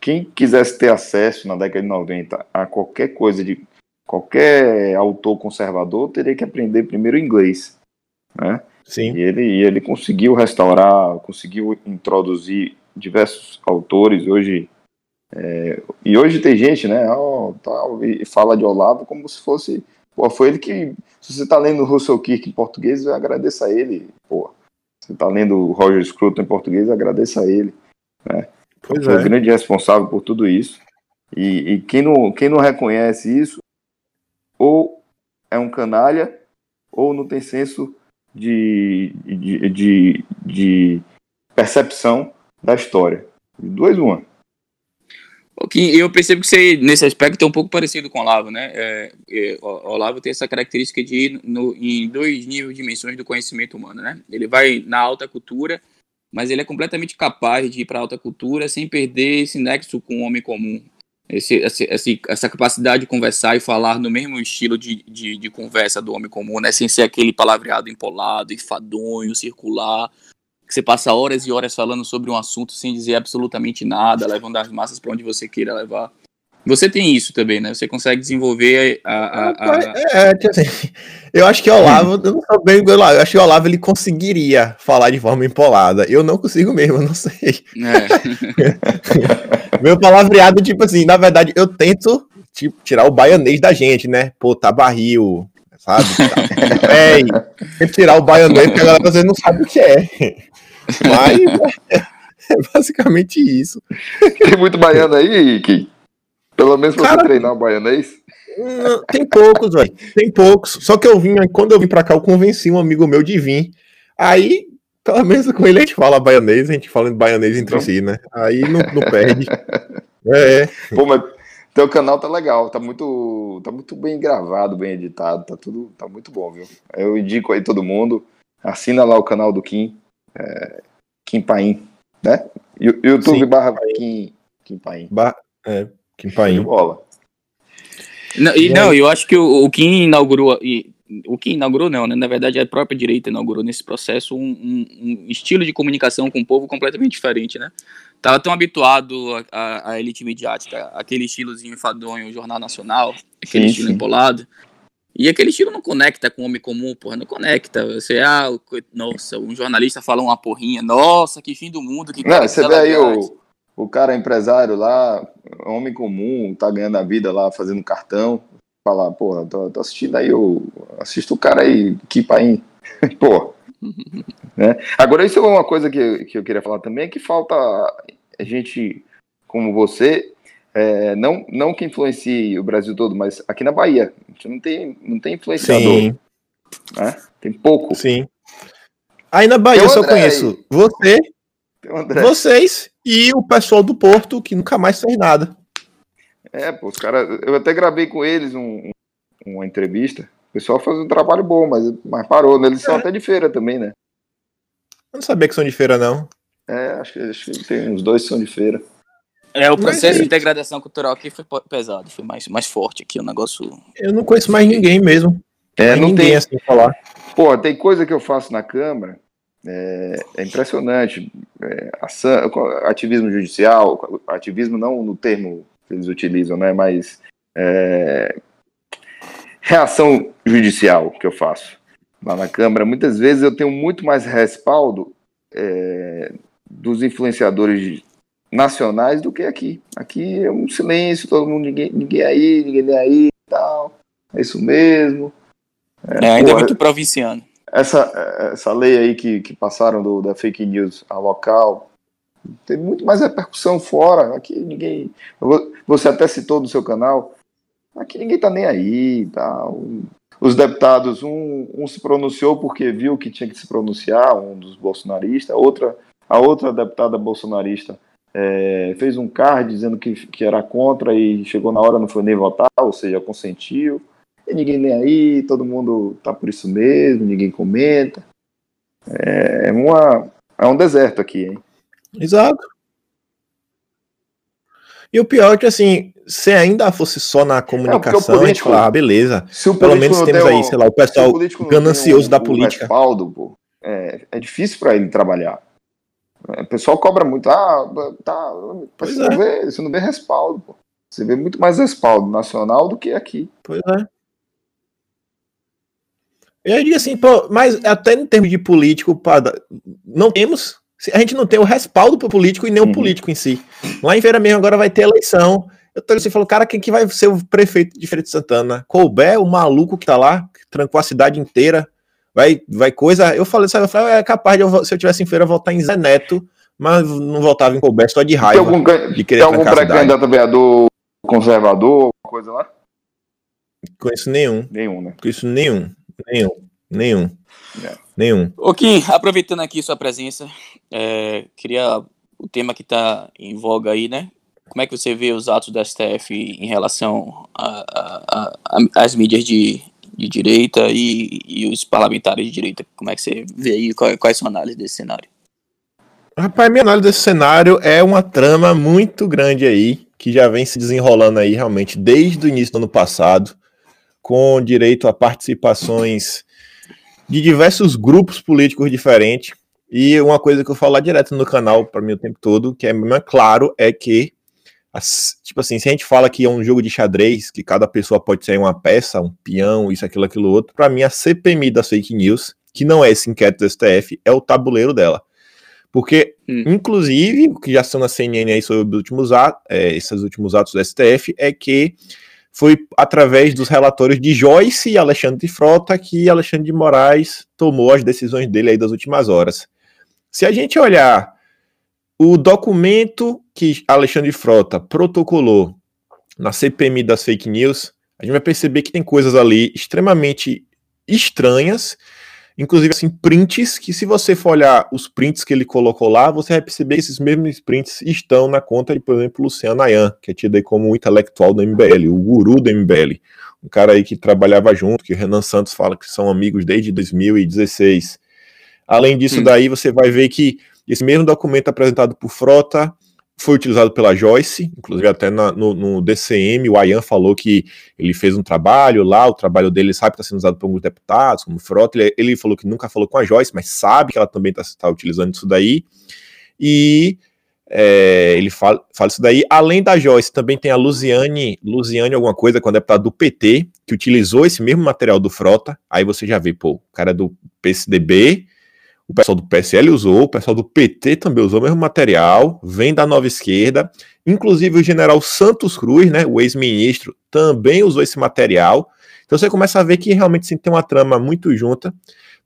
Quem quisesse ter acesso na década de 90 a qualquer coisa de qualquer autor conservador teria que aprender primeiro inglês, né? Sim. E ele, e ele conseguiu restaurar, conseguiu introduzir diversos autores. Hoje é, e hoje tem gente, né, ó, tal, e fala de Olavo como se fosse. Pô, foi ele que. Se você tá lendo Russell Kirk em português, agradeça a ele. Pô, você tá lendo Roger Scruton em português, agradeça a ele. Né? Pois foi é. o grande responsável por tudo isso. E, e, quem, não, quem não reconhece isso, ou é um canalha, ou não tem senso de, de, de, de percepção da história. Duas, uma. Eu percebo que você, nesse aspecto, é um pouco parecido com o Olavo, né? É, é, o Olavo tem essa característica de ir no, em dois níveis, dimensões do conhecimento humano, né? Ele vai na alta cultura, mas ele é completamente capaz de ir para a alta cultura sem perder esse nexo com o homem comum. Esse, esse, essa capacidade de conversar e falar no mesmo estilo de, de, de conversa do homem comum, né? Sem ser aquele palavreado empolado, enfadonho, circular, que você passa horas e horas falando sobre um assunto sem dizer absolutamente nada, levando as massas para onde você queira levar. Você tem isso também, né? Você consegue desenvolver a. a, a... É, é, assim, eu acho que o Olavo, eu não sou bem eu acho que o Olavo ele conseguiria falar de forma empolada. Eu não consigo mesmo, eu não sei. É. (laughs) Meu palavreado, tipo assim, na verdade, eu tento tipo, tirar o baianês da gente, né? Pô, tá barril, sabe? (laughs) é, e tirar o baianês, porque a galera às vezes não sabe o que é. Mas é basicamente isso. Tem muito baiano aí, Kim? Pelo menos Cara, você treinar o baianês? Tem poucos, velho. Tem poucos. Só que eu vim, quando eu vim pra cá, eu convenci um amigo meu de vir. Aí, pelo menos com ele a gente fala baianês, a gente fala baianês entre então... si, né? Aí não, não perde. É. Pô, mas teu canal tá legal, tá muito, tá muito bem gravado, bem editado, tá tudo, tá muito bom, viu? Eu indico aí todo mundo, assina lá o canal do Kim, é, Kim Paim, né? YouTube Sim. barra Kim, Kim Paim. Bar, é, Kim Paim. bola. Não, e, não, eu acho que o, o Kim inaugurou, e, o que inaugurou não, né? Na verdade, a própria direita inaugurou nesse processo um, um, um, estilo de comunicação com o povo completamente diferente, né? Tava tão habituado à elite midiática, aquele estilozinho enfadonho, Jornal Nacional, aquele sim, estilo sim. empolado. E aquele estilo não conecta com o homem comum, porra, não conecta. Você, ah, nossa, um jornalista fala uma porrinha, nossa, que fim do mundo, que Não, você vê aí o, o cara empresário lá, homem comum, tá ganhando a vida lá fazendo cartão, falar, porra, tô, tô assistindo aí, eu assisto o cara aí, que pai, (laughs) pô. (laughs) né? Agora, isso é uma coisa que, que eu queria falar também, é que falta a gente, como você, é, não, não que influencie o Brasil todo, mas aqui na Bahia, a gente não tem, não tem influenciador. Sim. Né? Tem pouco. Sim. Aí na Bahia eu só conheço aí. você, vocês e o pessoal do Porto, que nunca mais fez nada. É, pô, os caras. Eu até gravei com eles um, uma entrevista. O pessoal faz um trabalho bom, mas, mas parou. Né? Eles é. são até de feira também, né? Eu não sabia que são de feira, não. É, acho que, acho que tem uns dois que são de feira. É, o processo de degradação cultural aqui foi pesado, foi mais, mais forte aqui, o negócio. Eu não conheço mais ninguém mesmo. É, não ninguém tem assim falar. Pô, tem coisa que eu faço na Câmara, é, é impressionante. É, ação, ativismo judicial, ativismo não no termo que eles utilizam, né? Mas é, reação judicial que eu faço lá na Câmara, muitas vezes eu tenho muito mais respaldo é, dos influenciadores nacionais do que aqui. Aqui é um silêncio, todo mundo, ninguém, ninguém aí, ninguém aí tal. É isso mesmo. É, é ainda pô, é muito provinciano. Essa, essa lei aí que, que passaram do, da fake news a local tem muito mais repercussão fora. Aqui ninguém. Você até citou no seu canal. Aqui ninguém tá nem aí. Tá? Os deputados, um, um se pronunciou porque viu que tinha que se pronunciar, um dos bolsonaristas, a outra, a outra deputada bolsonarista é, fez um card dizendo que, que era contra e chegou na hora não foi nem votar, ou seja, consentiu. E ninguém nem aí, todo mundo tá por isso mesmo, ninguém comenta. É, uma, é um deserto aqui, hein? Exato. E o pior é que, assim, se ainda fosse só na comunicação, é, político, a gente fala, ah, beleza. Pelo menos temos aí, sei lá, o pessoal o ganancioso da política. Respaldo, pô, é, é difícil para ele trabalhar. O pessoal cobra muito, ah, tá, você, é. não vê, você não vê respaldo, pô. Você vê muito mais respaldo nacional do que aqui. Pois é. Eu diria assim, pô, mas até em termos de político, não temos. A gente não tem o respaldo pro político e nem o uhum. político em si. Lá em Feira mesmo agora vai ter eleição. Eu tô assim, falou, cara, quem que vai ser o prefeito de Feira de Santana? Colbert, o maluco que tá lá, que trancou a cidade inteira vai, vai coisa. Eu falei, sabe, eu falei, é capaz de eu, se eu tivesse em feira voltar em Zé Neto, mas não voltava em Colbert só de raiva. Tem algum, de querer tem algum pré-candidato a vereador conservador, coisa lá? Conheço nenhum. Nenhum, né? Conheço nenhum. Nenhum. Nenhum. É. Nenhum. Ô Kim, aproveitando aqui sua presença, é, queria o tema que está em voga aí, né? Como é que você vê os atos da STF em relação às mídias de, de direita e, e os parlamentares de direita. Como é que você vê aí? Qual, qual é a desse cenário? Rapaz, minha análise desse cenário é uma trama muito grande aí, que já vem se desenrolando aí realmente desde o início do ano passado, com direito a participações de diversos grupos políticos diferentes. E uma coisa que eu falo direto no canal para mim o tempo todo, que é claro, é que tipo assim, se a gente fala que é um jogo de xadrez, que cada pessoa pode ser uma peça, um peão, isso, aquilo, aquilo outro, para mim a CPMI das fake news, que não é esse inquérito do STF, é o tabuleiro dela. Porque, hum. inclusive, o que já são na CNN aí sobre os últimos atos, é, esses últimos atos do STF, é que foi através dos relatórios de Joyce e Alexandre de Frota que Alexandre de Moraes tomou as decisões dele aí das últimas horas. Se a gente olhar o documento que Alexandre Frota protocolou na CPMI das fake news, a gente vai perceber que tem coisas ali extremamente estranhas Inclusive, assim, prints que, se você for olhar os prints que ele colocou lá, você vai perceber que esses mesmos prints estão na conta de, por exemplo, Luciano Ayan, que é tido aí como um intelectual do MBL, o guru do MBL. Um cara aí que trabalhava junto, que o Renan Santos fala que são amigos desde 2016. Além disso, daí você vai ver que esse mesmo documento apresentado por Frota foi utilizado pela Joyce, inclusive até na, no, no, DCM, o Ayan falou que ele fez um trabalho lá, o trabalho dele sabe que está sendo usado por alguns deputados, como Frota, ele, ele, falou que nunca falou com a Joyce, mas sabe que ela também está tá utilizando isso daí, e é, ele fala, fala isso daí, além da Joyce, também tem a Luziane, Luziane alguma coisa, com a deputada do PT, que utilizou esse mesmo material do Frota, aí você já vê, pô, o cara do PSDB, o pessoal do PSL usou, o pessoal do PT também usou o mesmo material, vem da nova esquerda, inclusive o general Santos Cruz, né, o ex-ministro, também usou esse material. Então você começa a ver que realmente sim, tem uma trama muito junta.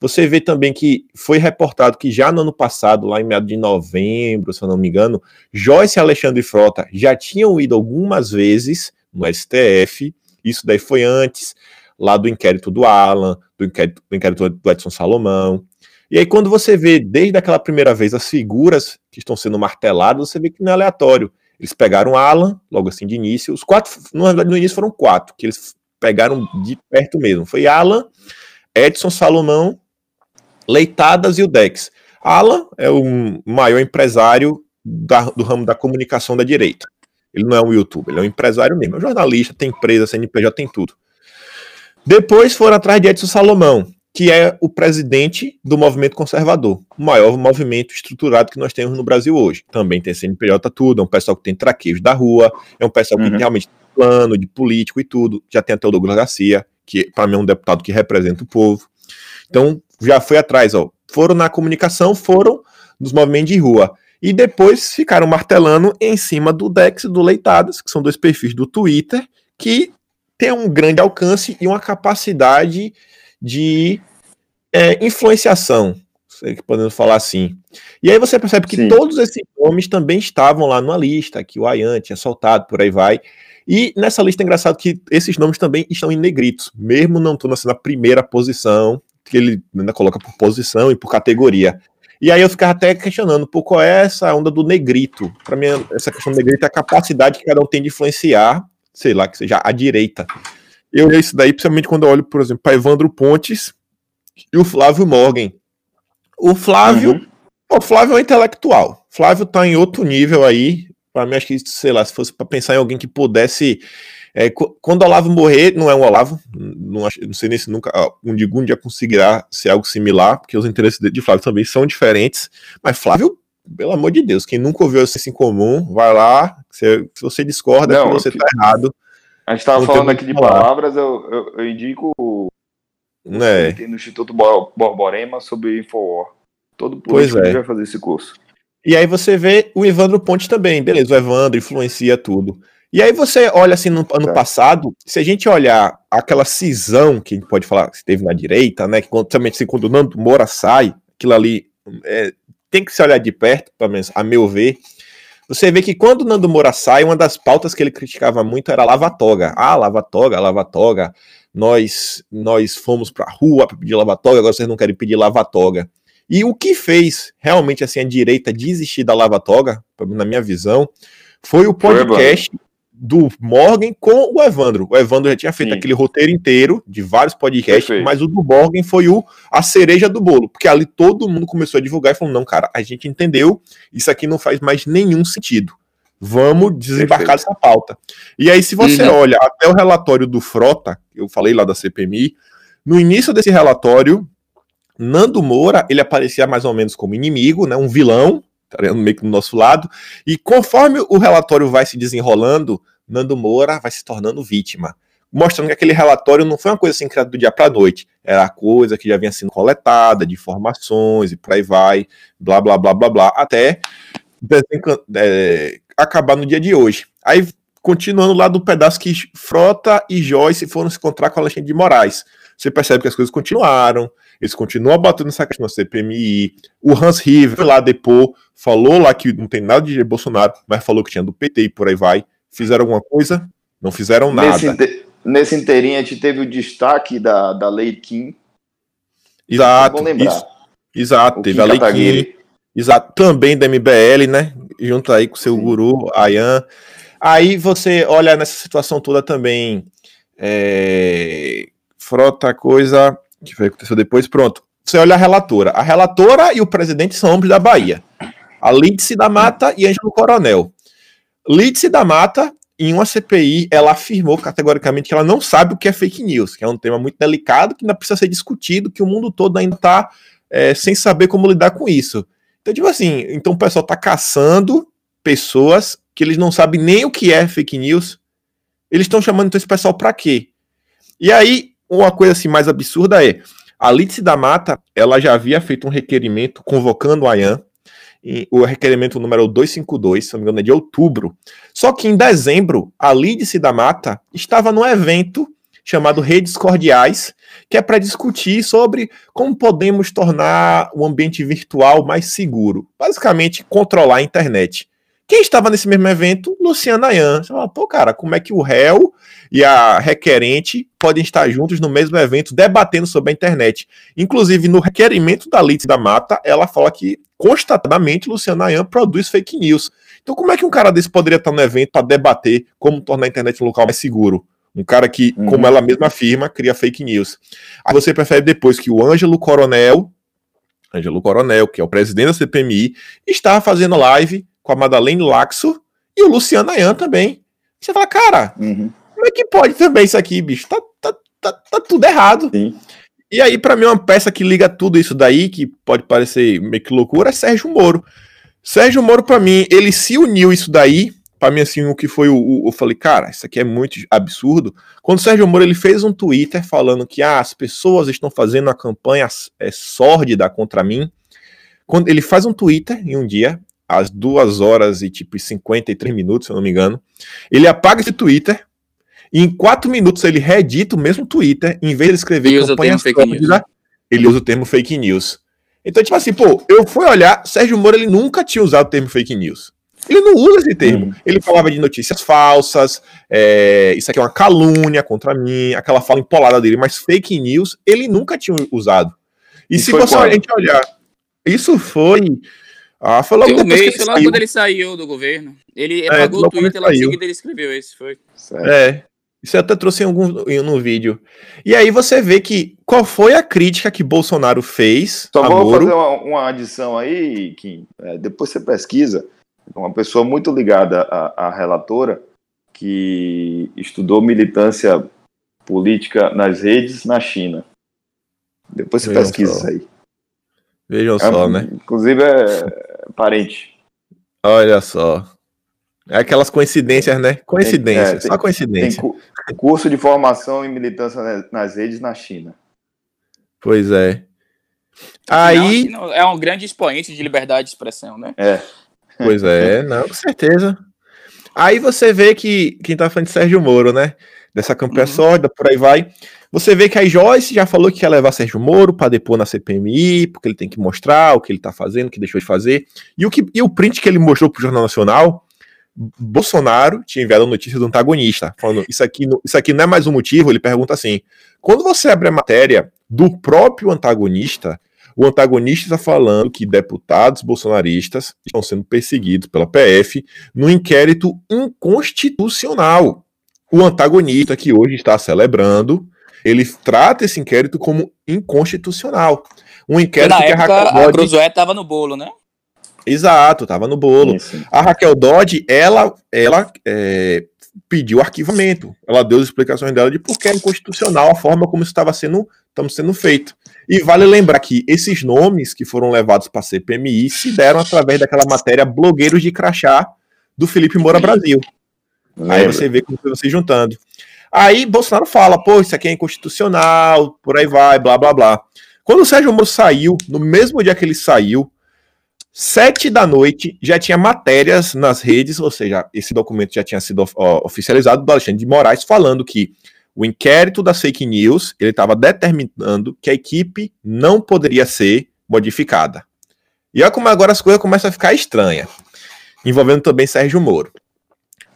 Você vê também que foi reportado que já no ano passado, lá em meados de novembro, se eu não me engano, Joyce e Alexandre Frota já tinham ido algumas vezes no STF. Isso daí foi antes, lá do inquérito do Alan, do inquérito, do inquérito do Edson Salomão. E aí, quando você vê desde aquela primeira vez as figuras que estão sendo marteladas, você vê que não é aleatório. Eles pegaram Alan, logo assim de início. Os quatro, no início foram quatro, que eles pegaram de perto mesmo. Foi Alan, Edson Salomão, Leitadas e o Dex. Alan é o maior empresário da, do ramo da comunicação da direita. Ele não é um youtuber, ele é um empresário mesmo. É um jornalista, tem empresa, CNPJ, tem tudo. Depois foram atrás de Edson Salomão, que é o presidente do movimento conservador, o maior movimento estruturado que nós temos no Brasil hoje. Também tem CNPJ tudo, é um pessoal que tem traqueios da rua, é um pessoal uhum. que realmente tem plano de político e tudo. Já tem até o Douglas Garcia, que para mim é um deputado que representa o povo. Então, já foi atrás, ó. Foram na comunicação, foram nos movimentos de rua. E depois ficaram martelando em cima do Dex e do Leitadas, que são dois perfis do Twitter, que tem um grande alcance e uma capacidade de é, influenciação, podemos falar assim. E aí você percebe que Sim. todos esses nomes também estavam lá numa lista, que o Ayan tinha soltado, por aí vai. E nessa lista é engraçado que esses nomes também estão em negritos, mesmo não estando assim, na primeira posição, que ele ainda coloca por posição e por categoria. E aí eu ficava até questionando, por qual é essa onda do negrito? Para mim, essa questão do negrito é a capacidade que cada um tem de influenciar, sei lá, que seja a direita. Eu olhei isso daí, principalmente quando eu olho, por exemplo, para Evandro Pontes e o Flávio Morgan. O Flávio, uhum. o Flávio é um intelectual. Flávio tá em outro nível aí. Para mim, acho que, sei lá, se fosse para pensar em alguém que pudesse. É, quando o Olavo morrer, não é um Olavo, não, não sei nem se nunca um dia, um dia conseguirá ser algo similar, porque os interesses de Flávio também são diferentes. Mas Flávio, pelo amor de Deus, quem nunca ouviu isso em comum, vai lá. Se, se você discorda, não, você que... tá errado. A gente estava falando aqui de palavras, eu, eu, eu indico é. no Instituto Borborema sobre Infowar. Todo político é. vai fazer esse curso. E aí você vê o Evandro Ponte também, beleza, o Evandro influencia tudo. E aí você olha assim no ano é. passado, se a gente olhar aquela cisão que a gente pode falar que teve na direita, né, que também assim, quando o Nando Moura sai, aquilo ali é, tem que se olhar de perto, pelo menos a meu ver, você vê que quando o Nando Moura sai, uma das pautas que ele criticava muito era lava-toga. Ah, lava-toga, lava-toga. Nós, nós fomos pra rua para pedir lava-toga, agora vocês não querem pedir lava-toga. E o que fez realmente assim a direita desistir da lava-toga, na minha visão, foi o podcast do Morgan com o Evandro. O Evandro já tinha feito Sim. aquele roteiro inteiro de vários podcasts, Perfeito. mas o do Morgan foi o a cereja do bolo, porque ali todo mundo começou a divulgar e falou: "Não, cara, a gente entendeu, isso aqui não faz mais nenhum sentido. Vamos desembarcar Perfeito. essa pauta". E aí se você uhum. olha até o relatório do Frota, eu falei lá da CPMI, no início desse relatório, Nando Moura, ele aparecia mais ou menos como inimigo, né, um vilão, tá meio que do nosso lado, e conforme o relatório vai se desenrolando, Nando Moura vai se tornando vítima. Mostrando que aquele relatório não foi uma coisa assim criada do dia para a noite. Era coisa que já vinha sendo coletada, de informações e por aí vai, blá, blá, blá, blá, blá, até é, acabar no dia de hoje. Aí continuando lá do pedaço que Frota e Joyce foram se encontrar com Alexandre de Moraes. Você percebe que as coisas continuaram, eles continuam batendo nessa questão da CPMI. O Hans River lá depois falou lá que não tem nada de Bolsonaro, mas falou que tinha do PT e por aí vai. Fizeram alguma coisa? Não fizeram nada. Nesse, nesse inteirinho a gente teve o destaque da, da Lei Kim. Exato. É bom lembrar. Isso, exato, o teve Kim a Lei Kim. Exato, também da MBL, né? Junto aí com o seu Sim. guru, Ayan. Aí você olha nessa situação toda também. É... Frota, coisa que foi aconteceu depois, pronto. Você olha a relatora. A relatora e o presidente são ambos da Bahia. A Lídice da Mata e Ângelo Coronel. Lídice da Mata, em uma CPI, ela afirmou categoricamente que ela não sabe o que é fake news, que é um tema muito delicado, que ainda precisa ser discutido, que o mundo todo ainda está é, sem saber como lidar com isso. Então, tipo assim, então o pessoal está caçando pessoas que eles não sabem nem o que é fake news. Eles estão chamando então esse pessoal para quê? E aí, uma coisa assim mais absurda é, a Lídice da Mata, ela já havia feito um requerimento convocando o Ayan, o requerimento número 252, se não me engano, é de outubro. Só que em dezembro, a Lídice da Mata estava num evento chamado Redes Cordiais, que é para discutir sobre como podemos tornar o ambiente virtual mais seguro. Basicamente, controlar a internet. Quem estava nesse mesmo evento? Luciana Ayan. Você fala, pô, cara, como é que o réu e a requerente podem estar juntos no mesmo evento debatendo sobre a internet? Inclusive, no requerimento da Litz da Mata, ela fala que constatadamente Luciana Ayan produz fake news. Então, como é que um cara desse poderia estar no evento para debater como tornar a internet um local mais seguro? Um cara que, uhum. como ela mesma afirma, cria fake news. Aí você percebe depois que o Ângelo Coronel, Ângelo Coronel, que é o presidente da CPMI, estava fazendo live com a Madeleine Laxo e o Luciano Ayan também. Você fala, cara, uhum. como é que pode também isso aqui, bicho? Tá, tá, tá, tá tudo errado. Sim. E aí, para mim, uma peça que liga tudo isso daí, que pode parecer meio que loucura, é Sérgio Moro. Sérgio Moro, para mim, ele se uniu isso daí. Para mim, assim, o que foi o, o, Eu falei, cara, isso aqui é muito absurdo. Quando o Sérgio Moro ele fez um Twitter falando que ah, as pessoas estão fazendo uma campanha é, sórdida contra mim. Quando ele faz um Twitter em um dia, às duas horas e tipo 53 minutos, se eu não me engano. Ele apaga esse Twitter e em quatro minutos ele reedita o mesmo Twitter, em vez de escrever ele campanha fake news. ele usa o termo fake news. Então, tipo assim, pô, eu fui olhar, Sérgio Moro ele nunca tinha usado o termo fake news. Ele não usa esse termo. Hum. Ele falava de notícias falsas, é, isso aqui é uma calúnia contra mim, aquela fala empolada dele, mas fake news ele nunca tinha usado. E, e se você a gente olhar, isso foi ah, foi logo depois mês, que logo quando ele saiu do governo. Ele é, apagou o Twitter lá em seguida ele escreveu esse, foi. Certo. É. Isso eu até trouxe em algum no vídeo. E aí você vê que qual foi a crítica que Bolsonaro fez. Só vou Moro. fazer uma, uma, adição aí, que é, depois você pesquisa. Uma pessoa muito ligada à, à relatora que estudou militância política nas redes na China. Depois você Vejam pesquisa só. isso aí. Vejam é, só, né? Inclusive é parente. Olha só. É aquelas coincidências, né? Coincidência, é, só coincidência. Tem curso de formação em militância nas redes na China. Pois é. Aí. Não, é um grande expoente de liberdade de expressão, né? É. Pois é, (laughs) não, com certeza. Aí você vê que quem tá falando de Sérgio Moro, né? Dessa campanha uhum. sólida, por aí vai. Você vê que a Joyce já falou que quer levar Sérgio Moro para depor na CPMI, porque ele tem que mostrar o que ele está fazendo, o que deixou de fazer. E o, que, e o print que ele mostrou para o Jornal Nacional, Bolsonaro tinha enviado a notícia do antagonista, falando: isso aqui, isso aqui não é mais um motivo. Ele pergunta assim: quando você abre a matéria do próprio antagonista, o antagonista está falando que deputados bolsonaristas estão sendo perseguidos pela PF no inquérito inconstitucional. O antagonista que hoje está celebrando ele trata esse inquérito como inconstitucional. Um inquérito na que época, a Raquel Dodge... A estava no bolo, né? Exato, estava no bolo. Isso. A Raquel Dodge, ela, ela é, pediu arquivamento. Ela deu as explicações dela de por que é inconstitucional a forma como isso estava sendo, sendo feito. E vale lembrar que esses nomes que foram levados para a CPMI se deram através daquela matéria Blogueiros de Crachá do Felipe Moura Brasil. Lembra. Aí você vê como foi você juntando. Aí Bolsonaro fala, pô, isso aqui é inconstitucional, por aí vai, blá blá blá. Quando o Sérgio Moro saiu, no mesmo dia que ele saiu, Sete da noite já tinha matérias nas redes, ou seja, esse documento já tinha sido ó, oficializado do Alexandre de Moraes falando que o inquérito das fake news ele estava determinando que a equipe não poderia ser modificada. E olha como agora as coisas começam a ficar estranhas, envolvendo também Sérgio Moro.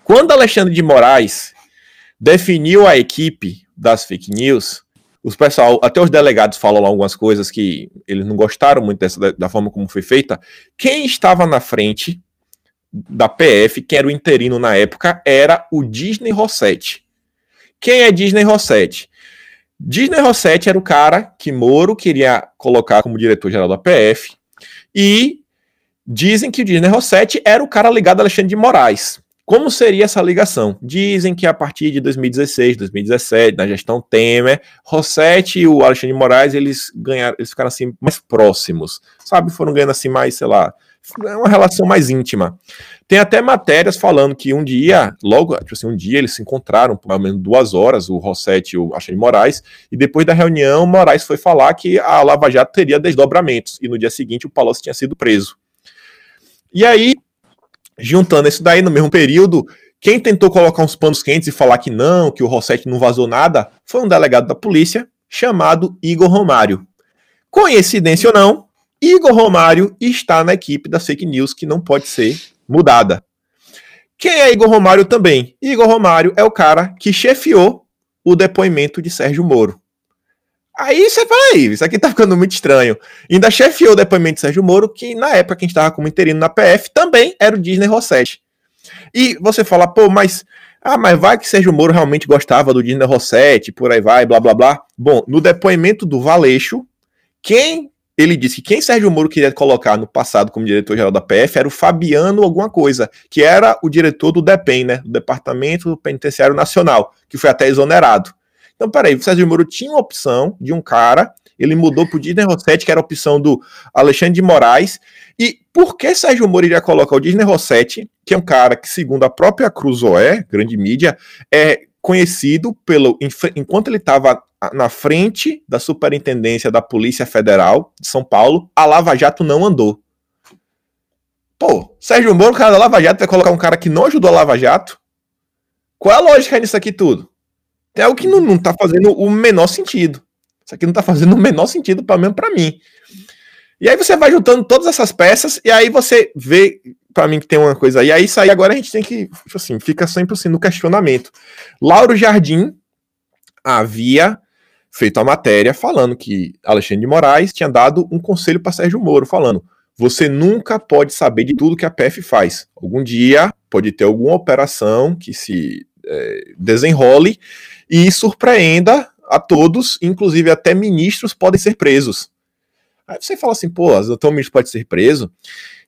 Quando Alexandre de Moraes definiu a equipe das fake news, os pessoal, até os delegados falam algumas coisas que eles não gostaram muito dessa, da forma como foi feita. Quem estava na frente da PF, que era o interino na época, era o Disney Rossetti. Quem é Disney Rossetti? Disney Rossetti era o cara que Moro queria colocar como diretor-geral da PF e dizem que o Disney Rossetti era o cara ligado a Alexandre de Moraes. Como seria essa ligação? Dizem que a partir de 2016, 2017, na gestão Temer, Rossetti e o Alexandre de Moraes, eles ganharam, eles ficaram assim mais próximos, sabe? Foram ganhando assim mais, sei lá, uma relação mais íntima. Tem até matérias falando que um dia, logo, tipo assim, um dia eles se encontraram por ou menos duas horas, o Rossetti e o Alexandre de Moraes, e depois da reunião, Moraes foi falar que a Lava Jato teria desdobramentos, e no dia seguinte o Palocci tinha sido preso. E aí, juntando isso daí no mesmo período, quem tentou colocar uns panos quentes e falar que não, que o Rossetti não vazou nada, foi um delegado da polícia chamado Igor Romário. Coincidência ou não, Igor Romário está na equipe da fake news que não pode ser mudada. Quem é Igor Romário também? Igor Romário é o cara que chefiou o depoimento de Sérgio Moro. Aí você fala aí, isso aqui tá ficando muito estranho. Ainda chefiou o depoimento de Sérgio Moro, que na época que a gente estava como interino na PF, também era o Disney Rossetti. E você fala, pô, mas. Ah, mas vai que Sérgio Moro realmente gostava do Disney Rossetti, por aí vai, blá blá blá. Bom, no depoimento do Valeixo, quem. Ele disse que quem Sérgio Moro queria colocar no passado como diretor-geral da PF era o Fabiano alguma coisa, que era o diretor do DEPEN, né? Do Departamento Penitenciário Nacional, que foi até exonerado. Então, peraí, o Sérgio Moro tinha uma opção de um cara, ele mudou pro Disney Rossetti, que era a opção do Alexandre de Moraes. E por que Sérgio Moro iria colocar o Disney Rossetti, que é um cara que, segundo a própria Cruzoé, grande mídia, é conhecido pelo. Enquanto ele estava na frente da superintendência da Polícia Federal de São Paulo, a Lava Jato não andou. Pô, Sérgio Moro, cara da Lava Jato, vai colocar um cara que não ajudou a Lava Jato? Qual é a lógica nisso aqui tudo? É algo que não, não tá fazendo o menor sentido. Isso aqui não tá fazendo o menor sentido, pelo menos para mim. E aí você vai juntando todas essas peças, e aí você vê, para mim, que tem uma coisa aí. Aí isso aí agora a gente tem que, assim, fica sempre assim no questionamento. Lauro Jardim havia feito a matéria falando que Alexandre de Moraes tinha dado um conselho para Sérgio Moro, falando: você nunca pode saber de tudo que a PF faz. Algum dia pode ter alguma operação que se é, desenrole e surpreenda a todos, inclusive até ministros podem ser presos. Aí você fala assim, pô, então o ministro pode ser preso.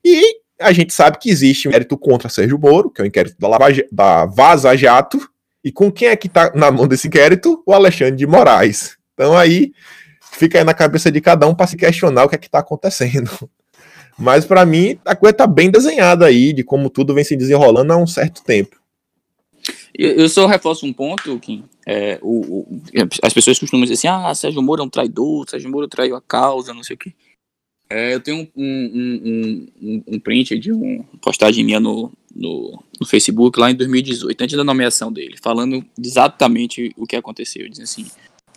E a gente sabe que existe um inquérito contra Sérgio Moro, que é o um inquérito da, Lava, da Vaza Jato, e com quem é que tá na mão desse inquérito? O Alexandre de Moraes. Então aí fica aí na cabeça de cada um para se questionar o que é que tá acontecendo. (laughs) Mas para mim a coisa tá bem desenhada aí de como tudo vem se desenrolando há um certo tempo. Eu, só reforço um ponto, Kim. É, o, o, as pessoas costumam dizer assim: ah, Sérgio Moro é um traidor, Sérgio Moro traiu a causa, não sei o quê. É, eu tenho um, um, um, um, print de uma postagem minha no, no, no, Facebook lá em 2018, antes da nomeação dele, falando exatamente o que aconteceu. Dizendo assim: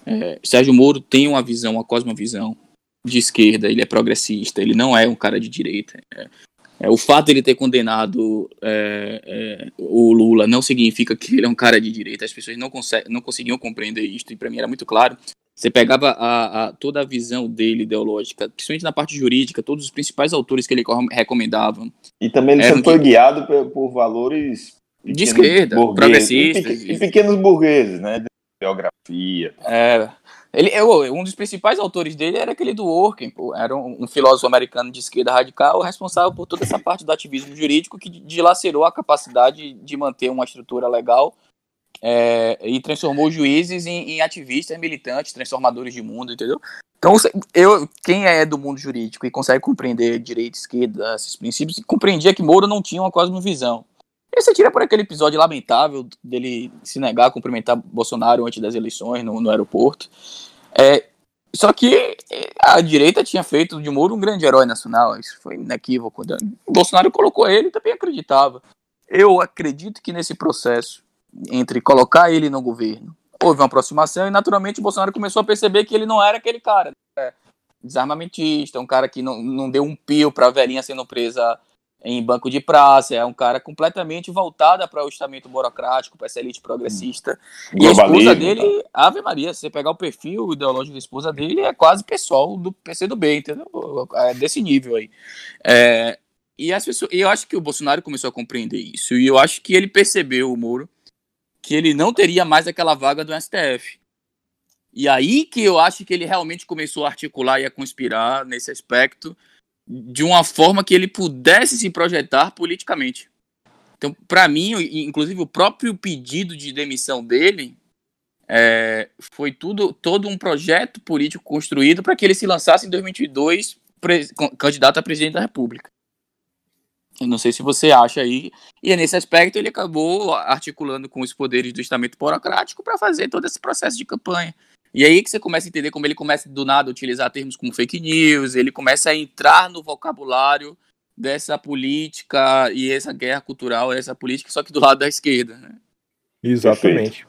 é, Sérgio Moro tem uma visão, uma cosmovisão de esquerda, ele é progressista, ele não é um cara de direita. É, é, o fato de ele ter condenado é, é, o Lula não significa que ele é um cara de direita. As pessoas não, não conseguiam compreender isso, e para mim era muito claro. Você pegava a, a, toda a visão dele ideológica, principalmente na parte jurídica, todos os principais autores que ele recomendava. E também ele sempre foi guiado por, por valores de esquerda, progressistas. E, pequenos burgueses, né? De biografia. É, ele, eu, um dos principais autores dele era aquele do Orkin, era um, um, filósofo americano de esquerda radical, responsável por toda essa parte do ativismo jurídico que dilacerou a capacidade de manter uma estrutura legal é, e transformou juízes em, em, ativistas, militantes, transformadores de mundo, entendeu? Então, eu, quem é do mundo jurídico e consegue compreender direito, esquerda, esses princípios, compreendia que Moura não tinha uma cosmovisão. E você tira por aquele episódio lamentável dele se negar a cumprimentar Bolsonaro antes das eleições no, no aeroporto. É, Só que a direita tinha feito de Moro um grande herói nacional, isso foi inequívoco. Bolsonaro colocou ele também acreditava. Eu acredito que nesse processo, entre colocar ele no governo, houve uma aproximação e naturalmente o Bolsonaro começou a perceber que ele não era aquele cara. Né? Desarmamentista, um cara que não, não deu um pio para a velhinha sendo presa em banco de praça, é um cara completamente voltado para o estamento burocrático, para essa elite progressista. E a esposa dele, tá? Ave Maria, se você pegar o perfil ideológico da esposa dele, é quase pessoal do PC do bem, entendeu? É desse nível aí. É, e as pessoas, e eu acho que o Bolsonaro começou a compreender isso, e eu acho que ele percebeu, o Moro, que ele não teria mais aquela vaga do STF. E aí que eu acho que ele realmente começou a articular e a conspirar nesse aspecto, de uma forma que ele pudesse se projetar politicamente. Então, para mim, inclusive o próprio pedido de demissão dele é, foi tudo todo um projeto político construído para que ele se lançasse em 2022 candidato a presidente da República. Eu não sei se você acha aí. E é nesse aspecto ele acabou articulando com os poderes do estamento burocrático para fazer todo esse processo de campanha. E aí que você começa a entender como ele começa do nada a utilizar termos como fake news, ele começa a entrar no vocabulário dessa política e essa guerra cultural, essa política, só que do lado da esquerda. Né? Exatamente.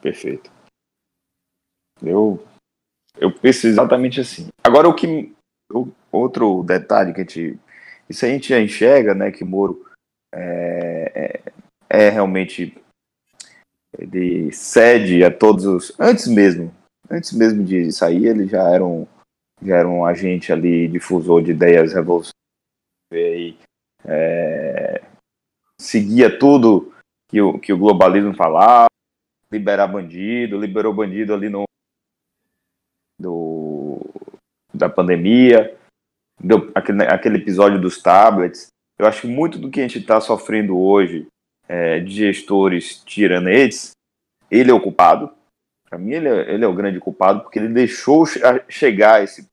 Perfeito. Perfeito. Eu, eu penso exatamente assim. Agora, o que. O, outro detalhe que a gente. Isso a gente já enxerga, né? Que Moro é, é, é realmente ele cede a todos os. Antes mesmo, antes mesmo de sair, ele já era um, já era um agente ali, difusor de ideias revolucionárias. É, seguia tudo que o, que o globalismo falava, liberar bandido, liberou bandido ali no do, da pandemia, do, aquele, aquele episódio dos tablets. Eu acho que muito do que a gente está sofrendo hoje é, de gestores tiranetes, ele é o culpado. Para mim, ele é, ele é, o grande culpado, porque ele deixou chegar esse.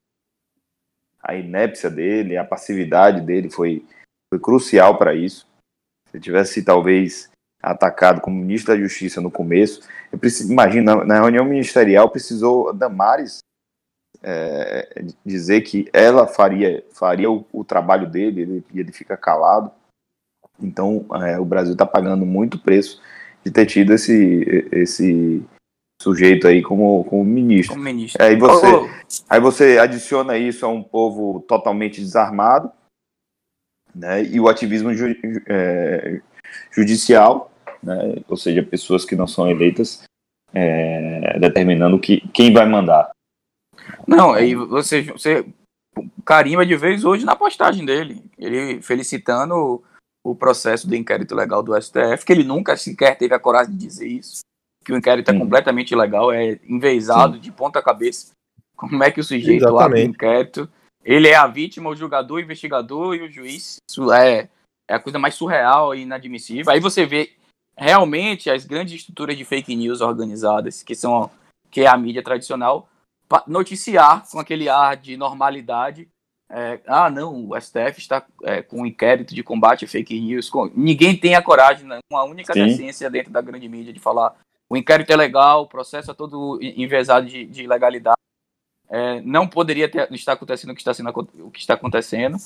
A inépcia dele, a passividade dele foi, foi crucial para isso. Se tivesse, talvez, atacado como ministro da Justiça no começo, eu preciso, imagina, na reunião ministerial precisou Damares é, dizer que ela faria, faria o, o trabalho dele, ele, ele fica calado. Então, é, o Brasil está pagando muito preço de ter tido esse, esse sujeito aí como, como ministro. Como ministro. Aí, você, oh, oh. aí você adiciona isso a um povo totalmente desarmado, né, e o ativismo ju, é, judicial, né, ou seja, pessoas que não são eleitas é, determinando que, quem vai mandar. Não, aí você, você carimba de vez hoje na postagem dele, ele felicitando o processo do inquérito legal do STF, que ele nunca sequer teve a coragem de dizer isso, que o inquérito é completamente ilegal, é envezado Sim. de ponta cabeça. Como é que o sujeito Exatamente. abre o inquérito? Ele é a vítima, o julgador, o investigador e o juiz. Isso é, é a coisa mais surreal e inadmissível. Aí você vê realmente as grandes estruturas de fake news organizadas, que são que é a mídia tradicional, noticiar com aquele ar de normalidade é, ah, não, o STF está é, com um inquérito de combate a fake news. Com... Ninguém tem a coragem, né, uma única Sim. decência dentro da grande mídia de falar o inquérito é legal, o processo é todo envezado de, de legalidade. É, não poderia ter, estar acontecendo o que está, sendo, o que está acontecendo.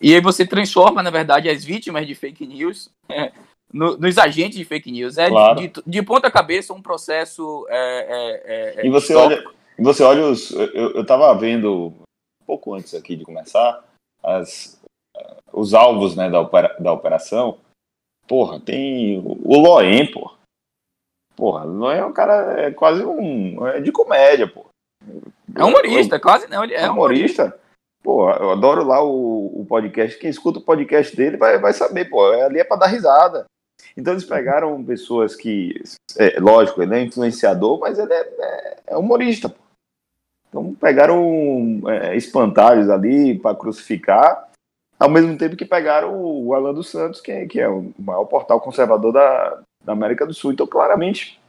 E aí você transforma, na verdade, as vítimas de fake news é, no, nos agentes de fake news. É claro. de, de, de, ponta cabeça um processo. É, é, e você olha, você olha os. Eu, estava vendo pouco antes aqui de começar, as, os alvos né, da, opera, da operação. Porra, tem o Loen. Porra, o Loen é um cara, é quase um. É de comédia, pô. É humorista, eu, quase não, ele é humorista. humorista. Pô, eu adoro lá o, o, podcast. Quem escuta o podcast dele vai, vai saber, pô. Ali é pra dar risada. Então eles pegaram pessoas que, é, lógico, ele é influenciador, mas ele é, é, é humorista. Pô. Então pegaram é, espantalhos ali para crucificar, ao mesmo tempo que pegaram o Alan dos Santos, que, é, que é o maior portal conservador da, da América do Sul. Então, claramente,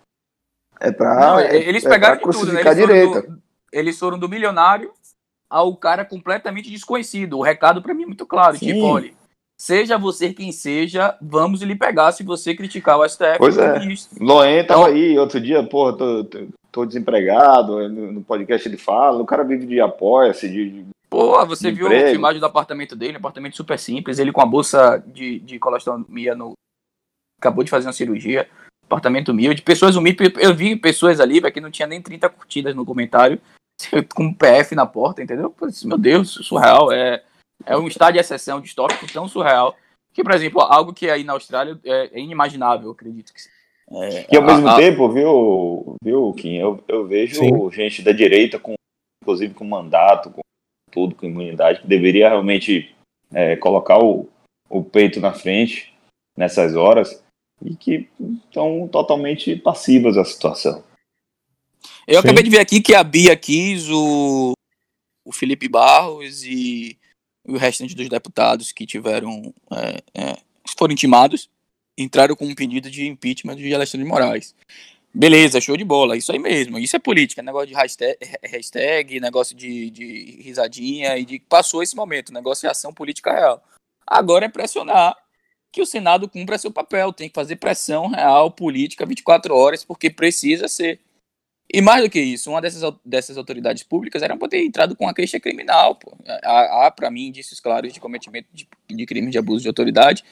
é para eles é pegaram crucificar tudo, né? eles direita. Do, eles foram do milionário ao cara completamente desconhecido. O recado para mim é muito claro, Sim. tipo, olha, seja você quem seja, vamos lhe pegar se você criticar o STF. Pois é. Loen tava então, aí outro dia, porra, tô, tô, tô desempregado, no podcast ele fala, o cara vive de apoia-se, de, Pô, você de viu emprego. a filmagem do apartamento dele, um apartamento super simples, ele com a bolsa de, de colostomia no. Acabou de fazer uma cirurgia, apartamento humilde, pessoas humildes, eu vi pessoas ali, que não tinha nem 30 curtidas no comentário, (laughs) com um PF na porta, entendeu? Meu Deus, surreal, é, é um estado de exceção distópico tão surreal, que, por exemplo, algo que aí na Austrália é, é inimaginável, acredito que é, E ao a- mesmo a- tempo, viu, viu Kim, eu, eu vejo Sim. gente da direita, com, inclusive com mandato, com tudo, com imunidade, que deveria realmente é, colocar o, o peito na frente nessas horas e que estão totalmente passivas à situação. Eu Sim. acabei de ver aqui que a Bia quis o, o Felipe Barros e o restante dos deputados que tiveram é, é, foram intimados entraram com um pedido de impeachment de Alexandre de Moraes. Beleza, show de bola, isso aí mesmo. Isso é política, negócio de hashtag, hashtag negócio de, de risadinha e de passou esse momento, negócio de ação política real. Agora é pressionar que o Senado cumpra seu papel, tem que fazer pressão real política 24 horas, porque precisa ser. E mais do que isso, uma dessas, dessas autoridades públicas era para ter entrado com a queixa criminal. Pô. Há, há para mim, indícios claros de cometimento de, de crime de abuso de autoridade.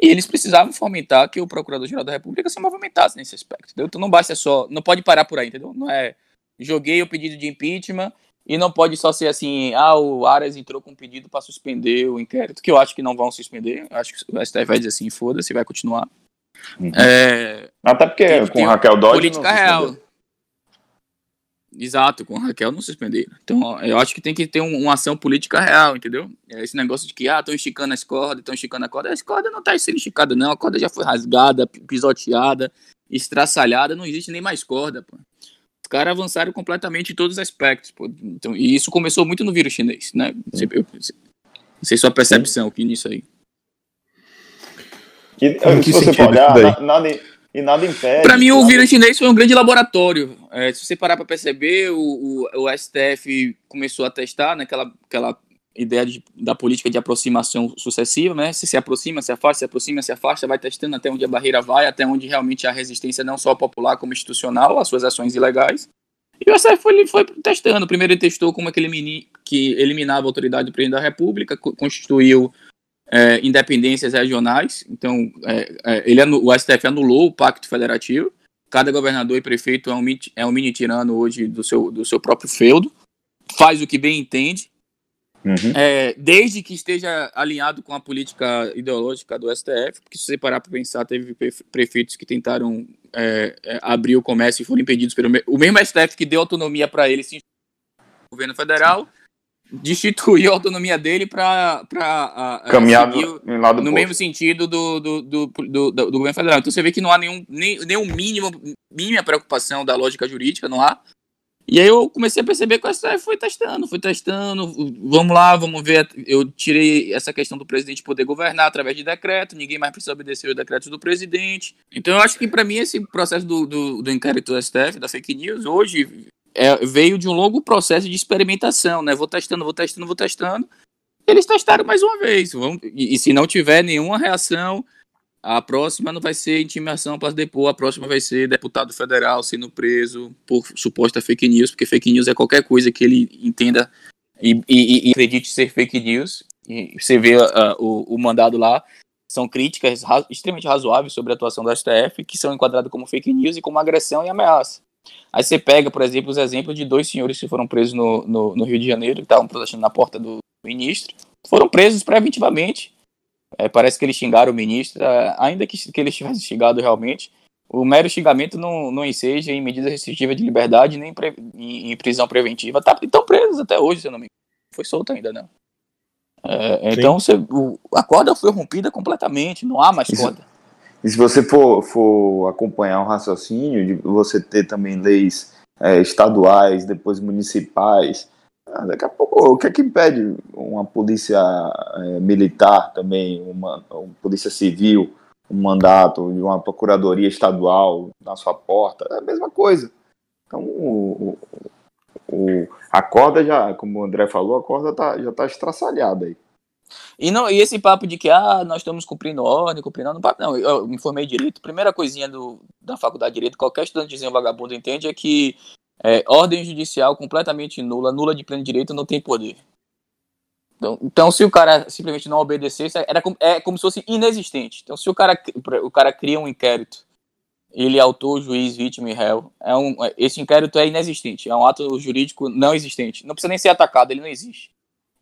E eles precisavam fomentar que o Procurador-Geral da República se movimentasse nesse aspecto. Entendeu? Então não basta só. Não pode parar por aí, entendeu? Não é. Joguei o pedido de impeachment e não pode só ser assim. Ah, o Aras entrou com um pedido para suspender o inquérito, que eu acho que não vão suspender. Eu acho que o STF vai dizer assim: foda-se, vai continuar. Uhum. É, Até porque Tem com Raquel Dodge política real. Exato, com a Raquel não suspenderam. Então, eu acho que tem que ter um- uma ação política real, entendeu? É Esse negócio de que, ah, estão esticando as cordas, estão esticando a corda. As cordas não estão sendo esticadas, não. A corda já foi rasgada, pi- pisoteada, estraçalhada, não existe nem mais corda, pô. Os caras avançaram completamente em todos os aspectos, pô. Então, e isso começou muito no vírus chinês, né? Você- eu- Não sei sua percepção aqui nisso aí. E, que se você for olhar, nada, e nada impede. Pra mim, o vírus chinês foi um grande laboratório. É, se você parar pra perceber, o, o, o STF começou a testar naquela aquela ideia de- da política de aproximação sucessiva, né? Se se aproxima, se afasta, se aproxima, se afasta, vai testando até onde a barreira vai, até onde realmente há resistência não só popular como institucional às suas ações ilegais. E o STF foi, foi testando. Primeiro ele testou como é que, elimini, que eliminava a autoridade do presidente da República, co- constituiu é, independências regionais. Então, é, é, ele o STF anulou o Pacto Federativo. Cada governador e prefeito é um, mini- é um mini tirano hoje do seu, do seu próprio feudo. Faz o que bem entende. Uhum. É, desde que esteja alinhado com a política ideológica do STF, porque se você parar para pensar, teve prefe- prefeitos que tentaram é, é, abrir o comércio e foram impedidos pelo o mesmo STF que deu autonomia para ele se o governo federal destituiu a autonomia dele para Caminhar seguir lado no mesmo sentido do, do, do, do, do- do governo federal. Então você vê que não há nenhum, nem, nenhum mínimo, mínima preocupação da lógica jurídica, não há. E aí eu comecei a perceber que o STF foi testando, foi testando, vamos lá, vamos ver. Eu tirei essa questão do presidente poder governar através de decreto, ninguém mais precisa obedecer os decretos do presidente. Então eu acho que para mim esse processo do, do, do inquérito do STF, da fake news, hoje é, veio de um longo processo de experimentação, né? Vou testando, vou testando, vou testando. Eles testaram mais uma vez. Vamos, e, e se não tiver nenhuma reação, a próxima não vai ser intimação para depor, a próxima vai ser deputado federal sendo preso por suposta fake news, porque fake news é qualquer coisa que ele entenda e, e- e acredite ser fake news. E você vê ah, o, o mandado lá, são críticas ra- extremamente razoáveis sobre a atuação do STF, que são enquadradas como fake news e como agressão e ameaça. Aí você pega, por exemplo, os exemplos de dois senhores que foram presos no, no, no Rio de Janeiro, que estavam protestando na porta do ministro, foram presos preventivamente. É, parece que eles xingaram o ministro, é, ainda que, que eles tivessem xingado realmente. O mero xingamento não, não enseja em medida restritiva de liberdade nem pre- em, em prisão preventiva. Tá, estão presos até hoje, se eu não me engano. Foi solto ainda, não. É, então você, o- a corda foi rompida completamente, não há mais Isso- corda. E se você for, for acompanhar um raciocínio de você ter também leis é, estaduais, depois municipais, ah, daqui a pouco, o que é que impede uma polícia é, militar também, uma, uma polícia civil, um mandato de uma procuradoria estadual na sua porta? É a mesma coisa. Então, o, o- o- a corda já, como o André falou, a corda tá, já está estraçalhada aí. E, não, e esse papo de que ah, nós estamos cumprindo ordem, cumprindo ordem, não, não, eu me informei direito. Primeira coisinha do, da faculdade de direito, qualquer estudantezinho vagabundo entende é que É, ordem judicial completamente nula, nula de pleno direito, não tem poder. Então, então, se o cara simplesmente não obedecesse, era como, é como se fosse inexistente. Então, se o cara, o cara cria um inquérito, ele é autor, juiz, vítima e réu, é um, esse inquérito é inexistente, é um ato jurídico não existente. Não precisa nem ser atacado, ele não existe.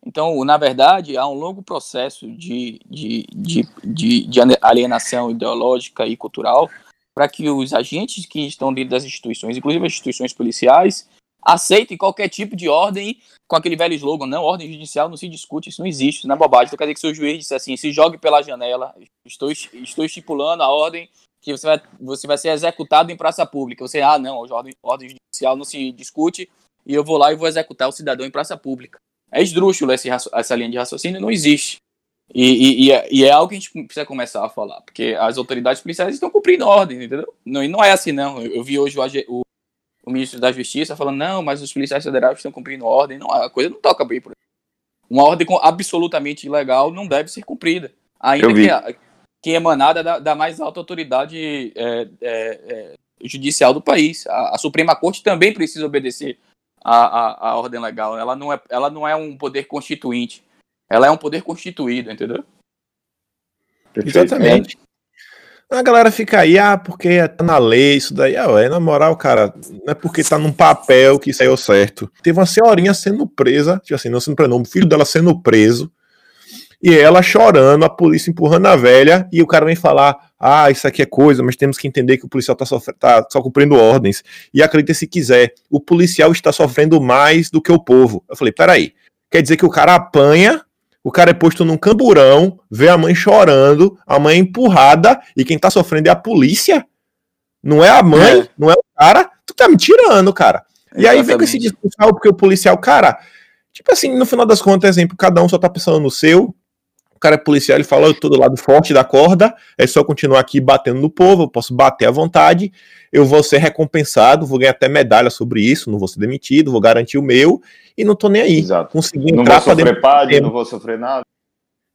Então, na verdade, há um longo processo de, de, de, de, de alienação ideológica e cultural para que os agentes que estão dentro das instituições, inclusive as instituições policiais, aceitem qualquer tipo de ordem com aquele velho slogan, não, ordem judicial não se discute, isso não existe, isso não é bobagem. Então quer dizer que se o juiz disse assim, se jogue pela janela, estou, estou estipulando a ordem que você vai, você vai ser executado em praça pública. Você, ah, não, ordem, ordem judicial não se discute e eu vou lá e vou executar o cidadão em praça pública. É esdrúxulo esse, essa linha de raciocínio, não existe. E, e, e, é, e, é, algo que a gente precisa começar a falar, porque as autoridades policiais estão cumprindo ordem, entendeu? Não, e não é assim, não. Eu, eu vi hoje o, o, o, ministro da Justiça falando, não, mas os policiais federais estão cumprindo ordem. Não, a coisa não toca bem por. Uma ordem absolutamente ilegal não deve ser cumprida. Ainda que, que é emanada da, da, mais alta autoridade é, é, é, judicial do país. A, a, Suprema Corte também precisa obedecer à, à, à ordem legal. Ela não, é, ela não é um poder constituinte ela é um poder constituído, entendeu? Exatamente. A galera fica aí, ah, porque tá na lei, isso daí. Ah, é, na moral, cara, não é porque tá num papel que saiu certo. Teve uma senhorinha sendo presa, tipo assim, não sendo presa, não, o filho dela sendo preso, e ela chorando, a polícia empurrando a velha, e o cara vem falar, ah, isso aqui é coisa, mas temos que entender que o policial tá, sofrendo, tá só cumprindo ordens. E acredite se quiser, o policial está sofrendo mais do que o povo. Eu falei, peraí, quer dizer que o cara apanha o cara é posto num camburão, vê a mãe chorando, a mãe é empurrada, e quem tá sofrendo é a polícia? Não é a mãe, é. não é o cara. Tu tá me tirando, cara. Exatamente. E aí vem com esse discurso, porque o policial, cara, tipo assim, no final das contas, exemplo, cada um só tá pensando no seu. O cara é policial, ele fala, eu tô do lado forte da corda, é só continuar aqui batendo no povo, eu posso bater à vontade, eu vou ser recompensado, vou ganhar até medalha sobre isso, não vou ser demitido, vou garantir o meu, e não tô nem aí. Exato. Consegui não vou sofrer PAD, não vou sofrer nada.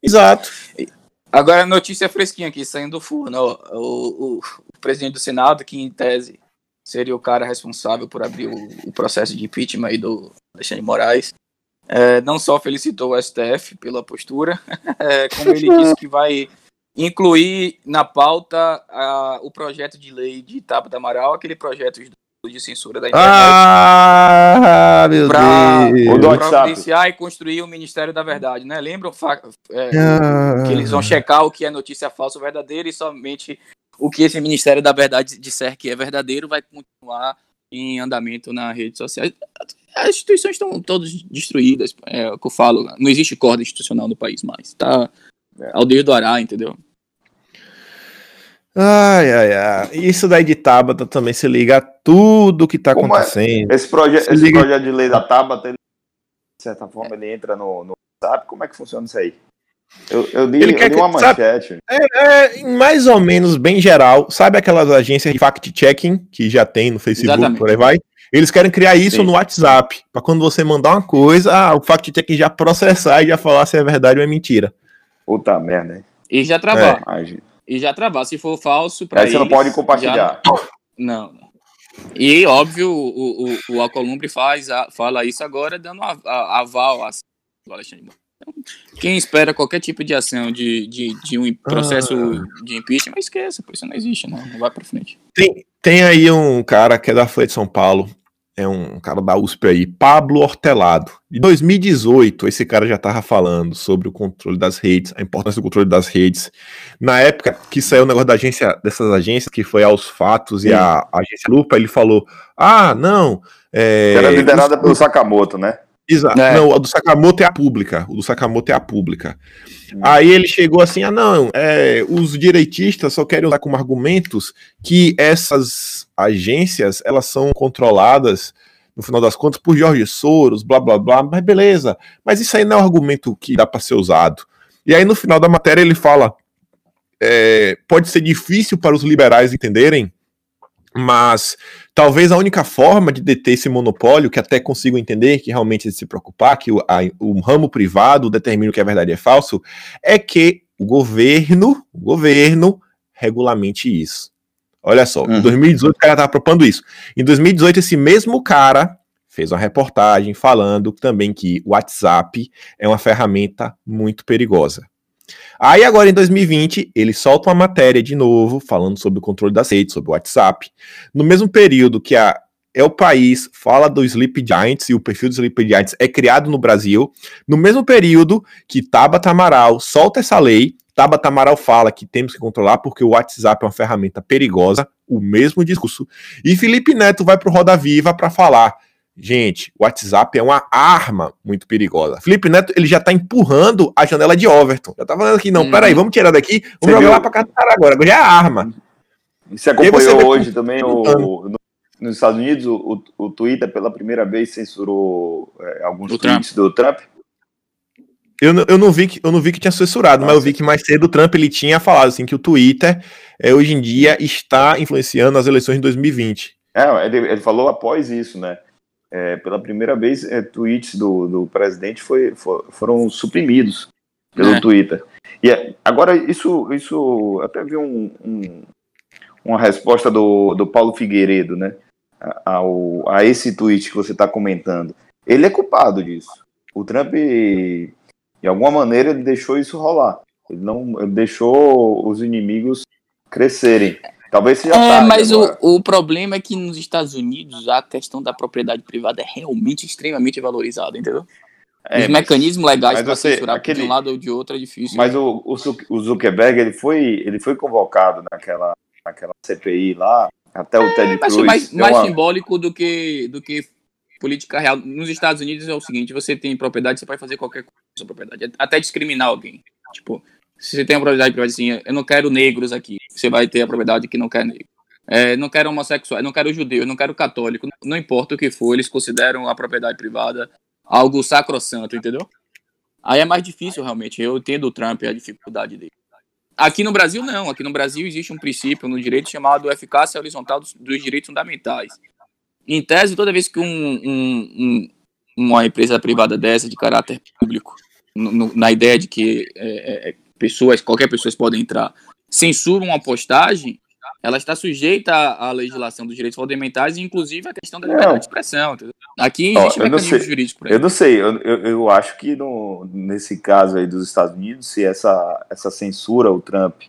Exato. Agora, notícia fresquinha aqui, saindo do forno. O, o, o, presidente do Senado, que em tese seria o cara responsável por abrir o, o processo de impeachment aí do Alexandre Moraes, é, não só felicitou o STF pela postura, (laughs) é, como ele disse que vai incluir na pauta a, o projeto de lei de Tabata Amaral, aquele projeto de censura da internet. Ah, meu pra, Deus! Para providenciar e construir o Ministério da Verdade, né? Lembram é, ah. que eles vão checar o que é notícia falsa ou verdadeira e somente o que esse Ministério da Verdade disser que é verdadeiro vai continuar em andamento na rede social. As instituições estão todas destruídas, é o que eu falo, não existe corda institucional no país mais, tá ao dedo do Ará, entendeu? Ai, ai, ai. Isso daí de Tabata também se liga a tudo que tá Como é? acontecendo. É? Esse, proje esse liga... projeto de lei da Tabata, ele, de certa forma, ele entra no, no WhatsApp. Como é que funciona isso aí? Eu, eu li, ele eu quer li uma manchete. É, é, mais ou menos bem geral. Sabe aquelas agências de fact-checking que já tem no Facebook, Exatamente. por aí vai? Eles querem criar isso Sim. no WhatsApp. para quando você mandar uma coisa, ah, o fact-checking já processar e já falar se é verdade ou é mentira. Puta merda, hein? E já trabalha. É e já travar. Se for falso, para Aí você não pode compartilhar. Já... Não, não. E, óbvio, o, o, o Alcolumbre faz, fala isso agora, dando a, a, aval a Alexandre então, quem espera qualquer tipo de ação de, de, de um processo ah. de impeachment, esqueça, por isso não existe, não, não vai para frente. Tem, tem aí um cara que é da Folha de São Paulo, é um cara da USP aí, Pablo Hortelado. Em 2018, esse cara já estava falando sobre o controle das redes, a importância do controle das redes. Na época que saiu o negócio da agência, dessas agências, que foi aos fatos Sim. e a, a, agência Lupa, ele falou: ah, não. É, Era liderada os, pelo Sakamoto, né? Exato. É. Não, o do Sakamoto é a pública. O do Sakamoto é a pública. Hum. Aí ele chegou assim: ah, não, é, os direitistas só querem usar como argumentos que essas agências elas são controladas, no final das contas, por Jorge Soros, blá blá blá. Mas beleza, mas isso aí não é um argumento que dá para ser usado. E aí no final da matéria ele fala: é, pode ser difícil para os liberais entenderem mas talvez a única forma de deter esse monopólio, que até consigo entender que realmente é se preocupar, que o, a, o ramo privado determina o que é verdade e é falso, é que o governo, o governo regulamente isso. Olha só, uhum. em 2018 o cara tava propondo isso. Em 2018, esse mesmo cara fez uma reportagem falando também que o WhatsApp é uma ferramenta muito perigosa. Aí agora em 2020, ele solta uma matéria de novo falando sobre o controle das redes, sobre o WhatsApp. No mesmo período que a é o país fala do Sleep Giants e o perfil do Sleep Giants é criado no Brasil, no mesmo período que Tabata Amaral solta essa lei, Tabata Amaral fala que temos que controlar porque o WhatsApp é uma ferramenta perigosa, o mesmo discurso, e Felipe Neto vai pro Roda Viva para falar Gente, o WhatsApp é uma arma muito perigosa. Felipe Neto, ele já tá empurrando a janela de Overton. Já tá falando aqui, não, hum. peraí, vamos tirar daqui, vamos Você jogar viu? lá pra casa agora, agora já é arma. Você acompanhou hoje também o, no, nos Estados Unidos, o, o, Twitter pela primeira vez censurou é, alguns o tweets Trump. do Trump? Eu, eu, não vi que, eu não vi que tinha censurado, Nossa. mas eu vi que mais cedo o Trump ele tinha falado assim que o Twitter é, hoje em dia está influenciando as eleições de 2020. É, ele, ele falou após isso, né? É, pela primeira vez, é, tweets do, do presidente foi, for, foram suprimidos pelo é. Twitter. E é, agora, isso, isso até vi um, um, uma resposta do, do Paulo Figueiredo, né? Ao, a esse tweet que você está comentando. Ele é culpado disso. O Trump, de alguma maneira, ele deixou isso rolar. Ele não ele deixou os inimigos crescerem. Talvez seja é, mas o, o problema é que nos Estados Unidos a questão da propriedade privada é realmente extremamente valorizada, entendeu? É, Os mecanismos legais para censurar aquele, de um lado ou de outro é difícil. Mas né? o, o, Zuckerberg ele foi, ele foi convocado naquela, naquela CPI lá, até o é, Ted Cruz. Mais, mais uma... simbólico do que, do que política real. Nos Estados Unidos é o seguinte: você tem propriedade, você pode fazer qualquer coisa com sua propriedade, até discriminar alguém. Tipo, se você tem a propriedade privada assim, eu não quero negros aqui, você vai ter a propriedade que não quer negro. É, não quero homossexual, não quero judeu, não quero católico, não importa o que for, eles consideram a propriedade privada algo sacrossanto, entendeu? Aí é mais difícil realmente. Eu entendo o Trump a dificuldade dele. Aqui no Brasil, não. Aqui no Brasil existe um princípio no direito chamado eficácia horizontal dos, dos direitos fundamentais. Em tese, toda vez que um, um, um, uma empresa privada dessa, de caráter público, no, no, na ideia de que é, é, pessoas, qualquer pessoa pode entrar, censura uma postagem, ela está sujeita à, legislação dos direitos fundamentais e inclusive à questão da liberdade de expressão. Aqui existe oh, mecanismo jurídico para Eu não sei, eu, eu, eu, acho que no, nesse caso aí dos Estados Unidos, se essa, essa censura, o Trump,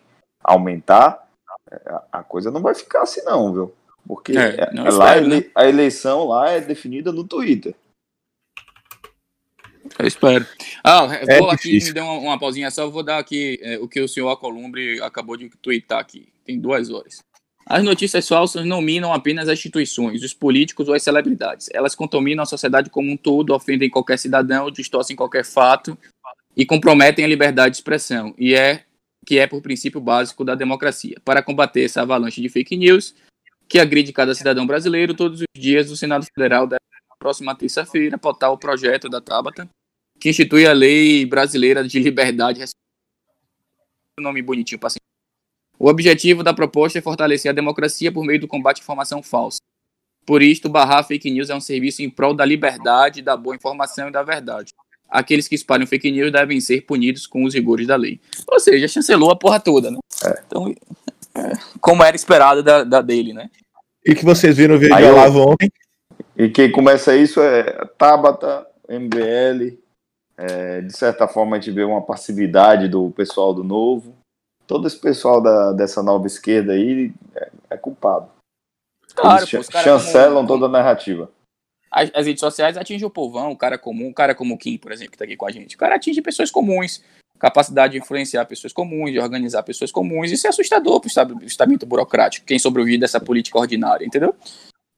aumentar, é, a coisa não vai ficar assim não, viu? Porque é, é lá, espero, né? a eleição lá é definida no Twitter. Eu espero. Ah, é vou aqui, me deu uma, uma pausinha só, vou dar aqui é, o que o senhor Acolumbre acabou de twittar aqui. Tem duas horas. As notícias falsas não minam apenas as instituições, os políticos ou as celebridades. Elas contaminam a sociedade como um todo, ofendem qualquer cidadão, distorcem qualquer fato e comprometem a liberdade de expressão, e é que é por princípio básico da democracia. Para combater essa avalanche de fake news que agride cada cidadão brasileiro, todos os dias o Senado Federal deve, na próxima terça-feira, votar o projeto da Tabata que institui a Lei Brasileira de Liberdade. Nome bonitinho para O objetivo da proposta é fortalecer a democracia por meio do combate à informação falsa. Por isto, barrar fake news é um serviço em prol da liberdade, da boa informação e da verdade. Aqueles que espalham fake news devem ser punidos com os rigores da lei. Ou seja, chancelou a porra toda, né? É. Então, é, como era esperado da, da, dele, né? E que vocês viram o vídeo lá ontem. E quem começa isso é Tabata, MBL, é, de certa forma, a gente vê uma passividade do pessoal do Novo. Todo esse pessoal da, dessa nova esquerda aí é, é culpado. Claro, Eles pô, chancelam toda a narrativa. As, as, redes sociais atingem o povão, o cara comum, o cara como o Kim, por exemplo, que está aqui com a gente. O cara atinge pessoas comuns, capacidade de influenciar pessoas comuns, de organizar pessoas comuns. Isso é assustador para o estamento burocrático, quem sobrevive dessa política ordinária, entendeu?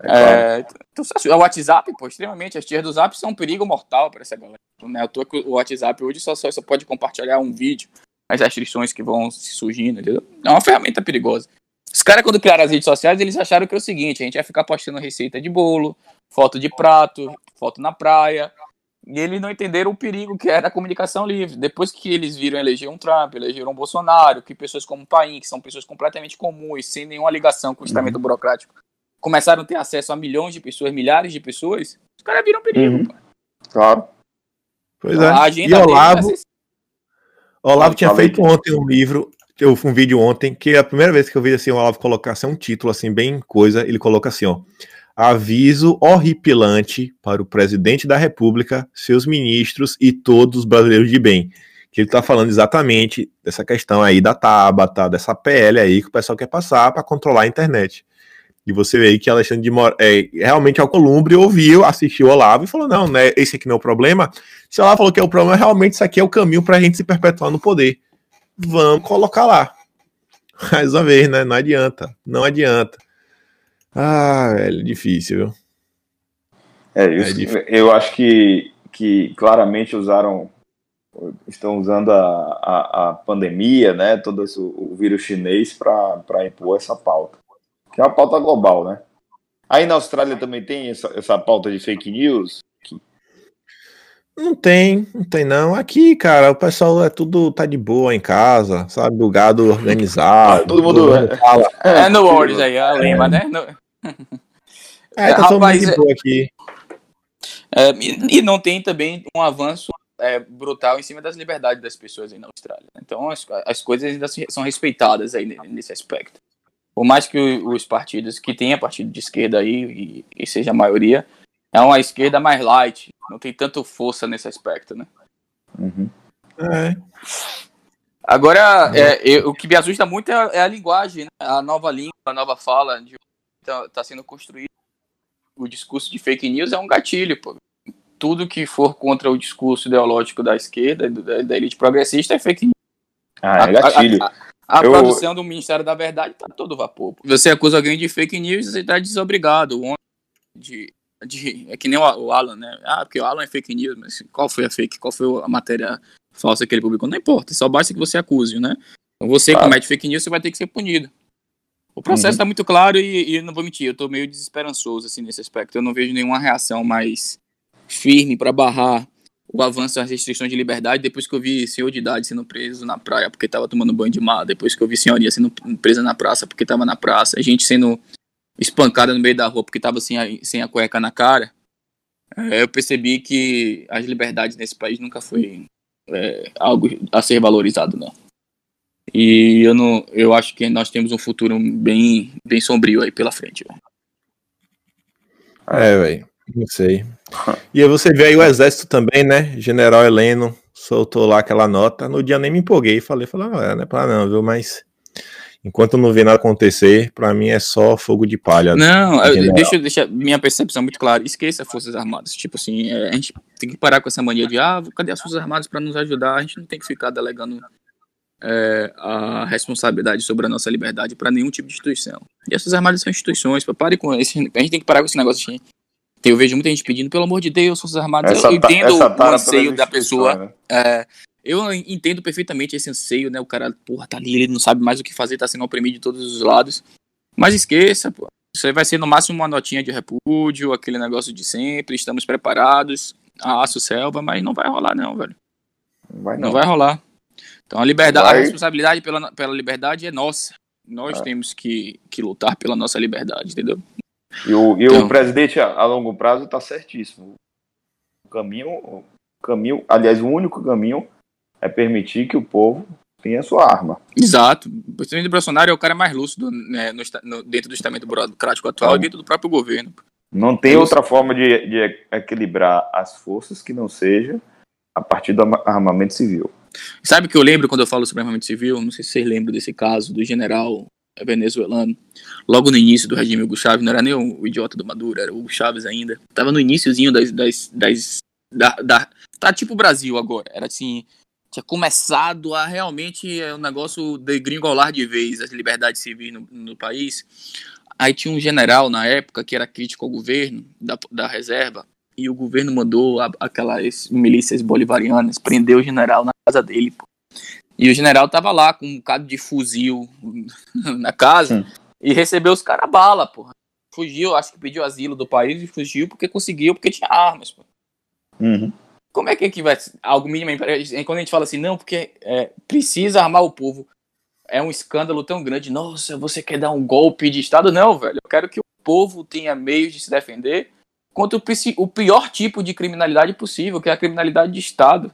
É, é, então, o WhatsApp, pô, extremamente. As tias do Zap são um perigo mortal para essa galera. É toa que o WhatsApp hoje só, só, só pode compartilhar um vídeo, as restrições que vão surgindo, entendeu? É uma ferramenta perigosa. Os caras, quando criaram as redes sociais, eles acharam que é o seguinte: a gente ia ficar postando receita de bolo, foto de prato, foto na praia. E eles não entenderam o perigo que era a comunicação livre. Depois que eles viram eleger um Trump, elegeram um Bolsonaro, que pessoas como o Paim, que são pessoas completamente comuns, sem nenhuma ligação com o estamento uhum. burocrático, começaram a ter acesso a milhões de pessoas, milhares de pessoas, os caras viram perigo. Uhum. Claro. Pois é. A agenda e Olavo, Olavo tinha feito ontem um livro eu um vídeo ontem que é a primeira vez que eu vi assim o Olavo colocar assim, um título assim bem coisa, ele coloca assim, ó: aviso horripilante para o presidente da República, seus ministros e todos os brasileiros de bem. Que ele está falando exatamente dessa questão aí da Tabata, dessa PL aí que o pessoal quer passar para controlar a internet. E você vê aí que Alexandre de Moraes é, realmente ao Columbre ouviu, assistiu Olavo e falou: não, né, esse aqui não é o problema. Se o Olavo falou que é o problema, realmente isso aqui é o caminho para a gente se perpetuar no poder. Vamos colocar lá. (laughs) Mais uma vez, né? Não adianta. Não adianta. Ah, velho, difícil, viu? É, eu, é difícil. eu acho que, que claramente usaram, estão usando a, a, a pandemia, né, todo esse, o vírus chinês para impor essa pauta, que é uma pauta global, né? Aí na Austrália também tem essa, essa pauta de fake news? Não tem, não tem não. Aqui, cara, o pessoal é tudo tá de boa em casa, sabe? O gado organizado. todo mundo, todo mundo fala. É no Words aí, a lema, né? No... (laughs) É, tá todo mundo aqui. É, e não tem também um avanço é, brutal em cima das liberdades das pessoas aí na Austrália. Então as, as coisas ainda são respeitadas aí nesse aspecto. Por mais que os partidos que tenha partido de esquerda aí, e, e seja a maioria, é uma esquerda mais light, não tem tanto força nesse aspecto, né? Uhum. É. Agora, é, eu, o que me assusta muito é, é a linguagem, né? a nova língua, a nova fala de está tá sendo construído. O discurso de fake news é um gatilho, pô. Tudo que for contra o discurso ideológico da esquerda, da, da elite progressista, é fake news. Ah, é gatilho. A, a, a, eu... produção do Ministério da Verdade está todo vapor. Você acusa alguém de fake news e você está desobrigado. De, de, é que nem o, o, Alan, né? Ah, porque o Alan é fake news, mas qual foi a fake? Qual foi a matéria falsa que ele publicou? Não importa, só basta que você acuse, né? Então você claro. comete fake news, você vai ter que ser punido. O processo está uhum. muito claro e, e, não vou mentir, eu estou meio desesperançoso assim, nesse aspecto. Eu não vejo nenhuma reação mais firme para barrar o avanço das restrições de liberdade depois que eu vi senhor de idade sendo preso na praia porque estava tomando banho de mar, depois que eu vi senhoria sendo presa na praça porque estava na praça, gente sendo espancada no meio da rua porque estava sem a, sem a cueca na cara. É, eu percebi que as liberdades nesse país nunca foi é, algo a ser valorizado, não. E eu não, eu acho que nós temos um futuro bem, bem sombrio aí pela frente. Véio. É, velho. Não sei. E aí você vê aí o exército também, né? General Heleno soltou lá aquela nota. No dia nem me empolguei, falei, falei, ah, não é pra não, viu? Mas enquanto não vê nada acontecer, para mim é só fogo de palha. Não, eu, deixa eu deixar minha percepção muito clara. Esqueça as Forças Armadas. Tipo assim, é, a gente tem que parar com essa mania de, ah, cadê as Forças Armadas para nos ajudar? A gente não tem que ficar delegando é, a responsabilidade sobre a nossa liberdade para nenhum tipo de instituição. E essas armadas são instituições, pare com esse, a gente tem que parar com esse negócio de eu vejo muita gente pedindo, pelo amor de Deus, Forças Armadas. Essa, eu entendo o anseio da pessoa. Né? É, eu entendo perfeitamente esse anseio, né? O cara, porra, tá ali, ele não sabe mais o que fazer, tá sendo oprimido de todos os lados. Mas esqueça, pô. Isso aí vai ser no máximo uma notinha de repúdio, aquele negócio de sempre, estamos preparados, aço selva, mas não vai rolar, não, velho. Vai não. não vai rolar. Então a liberdade, Vai. a responsabilidade pela, pela liberdade é nossa. Nós é. temos que, que lutar pela nossa liberdade, entendeu? E o, e então, o presidente a, a longo prazo está certíssimo. O caminho, caminho, aliás, o único caminho é permitir que o povo tenha sua arma. Exato. O presidente Bolsonaro é o cara mais lúcido né, no, no, dentro do estamento burocrático atual e dentro do próprio governo. Não tem é outra forma de, de equilibrar as forças que não seja a partir do armamento civil. Sabe o que eu lembro quando eu falo sobre armamento civil? Não sei se vocês lembram desse caso do general venezuelano. Logo no início do regime Hugo Chávez, não era nem o, idiota do Maduro, era o Hugo Chávez ainda. Tava no iníciozinho das. das, das da, da, tá tipo o Brasil agora. Era assim. Tinha começado a realmente é, um negócio de gringolar de vez as liberdades civis no, no país. Aí tinha um general na época que era crítico ao governo da, da reserva e o governo mandou a, aquelas milícias bolivarianas prender o general na casa dele. Pô. E o general tava lá com um bocado de fuzil (laughs) na casa e recebeu os caras bala, porra. Fugiu, acho que pediu asilo do país e fugiu porque conseguiu, porque tinha armas, pô. Uhum. Como é que, que vai algo mínimo quando a gente fala assim, não, porque é, precisa armar o povo. É um escândalo tão grande. Nossa, você quer dar um golpe de Estado? Não, velho. Eu quero que o povo tenha meios de se defender contra o, o pior tipo de criminalidade possível, que é a criminalidade de Estado.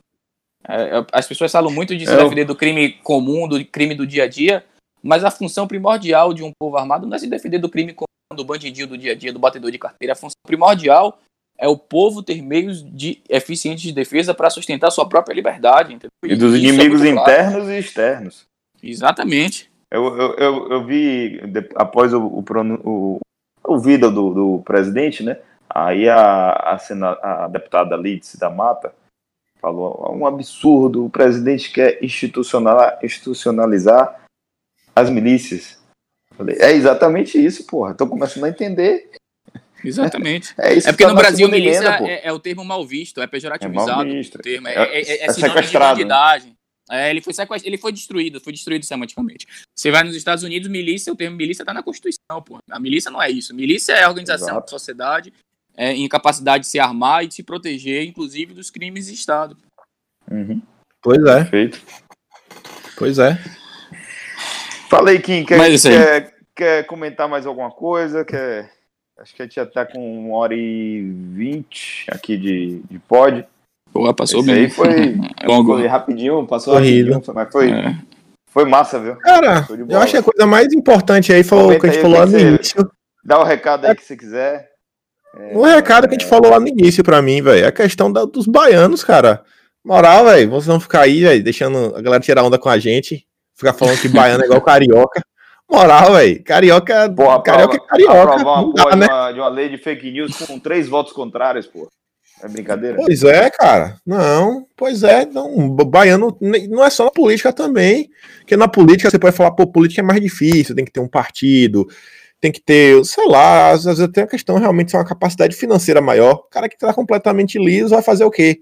É, as pessoas falam muito de se é. defender do crime comum, do crime do dia a dia, mas a função primordial de um povo armado não é se defender do crime comum, do bandidinho do dia a dia, do batedor de carteira. A função primordial é o povo ter meios de eficientes de defesa para sustentar sua própria liberdade. Entendeu? E dos é inimigos é internos claro. e externos. Exatamente. Eu, eu, eu, eu vi, após o, o, o, o vídeo do, do presidente, né? Aí a, a, sena, a deputada Lídice da Mata falou um absurdo, o presidente quer institucionalizar as milícias. Falei, é exatamente isso, porra. Tô começando a entender. Exatamente. (laughs) É, isso é porque tá no Brasil milícia é, é, o termo mal visto, é pejorativizado. É o termo, é, é, é, é, é sequestrado. Né? É, ele, foi sequest... ele foi destruído, foi destruído semanticamente. Você vai nos Estados Unidos, milícia, o termo milícia está na Constituição, pô. A milícia não é isso. Milícia é a organização Exato. da sociedade é, em capacidade de se armar e de se proteger, inclusive, dos crimes de Estado. Uhum. Pois é. Perfeito. Pois é. Falei, Kim, quer, quer, quer comentar mais alguma coisa? Quer... Acho que a gente já tá com uma hora e vinte aqui de, de pod. Pô, passou Esse bem. Aí foi, (laughs) foi rapidinho, passou rapidinho, mas foi, é. foi massa, viu? Cara, eu acho que a coisa mais importante aí foi o que a gente falou lá no início. Dá o recado aí que você quiser. É, o recado que a gente é... falou lá no início pra mim, velho, é a questão da, dos baianos, cara. Moral, velho, vocês não ficar aí, velho, deixando a galera tirar onda com a gente, ficar falando que baiano é igual carioca. Moral, velho, carioca, porra, carioca é carioca. Aprovar uma, dá, né? de, uma, de uma lei de fake news com três votos contrários, pô. É brincadeira? Pois é, cara. Não, pois é. Não, baiano não é só na política também. Porque na política você pode falar, pô, política é mais difícil, tem que ter um partido, tem que ter, sei lá, às vezes tem a questão realmente de uma capacidade financeira maior. O cara que tá completamente liso vai fazer o quê?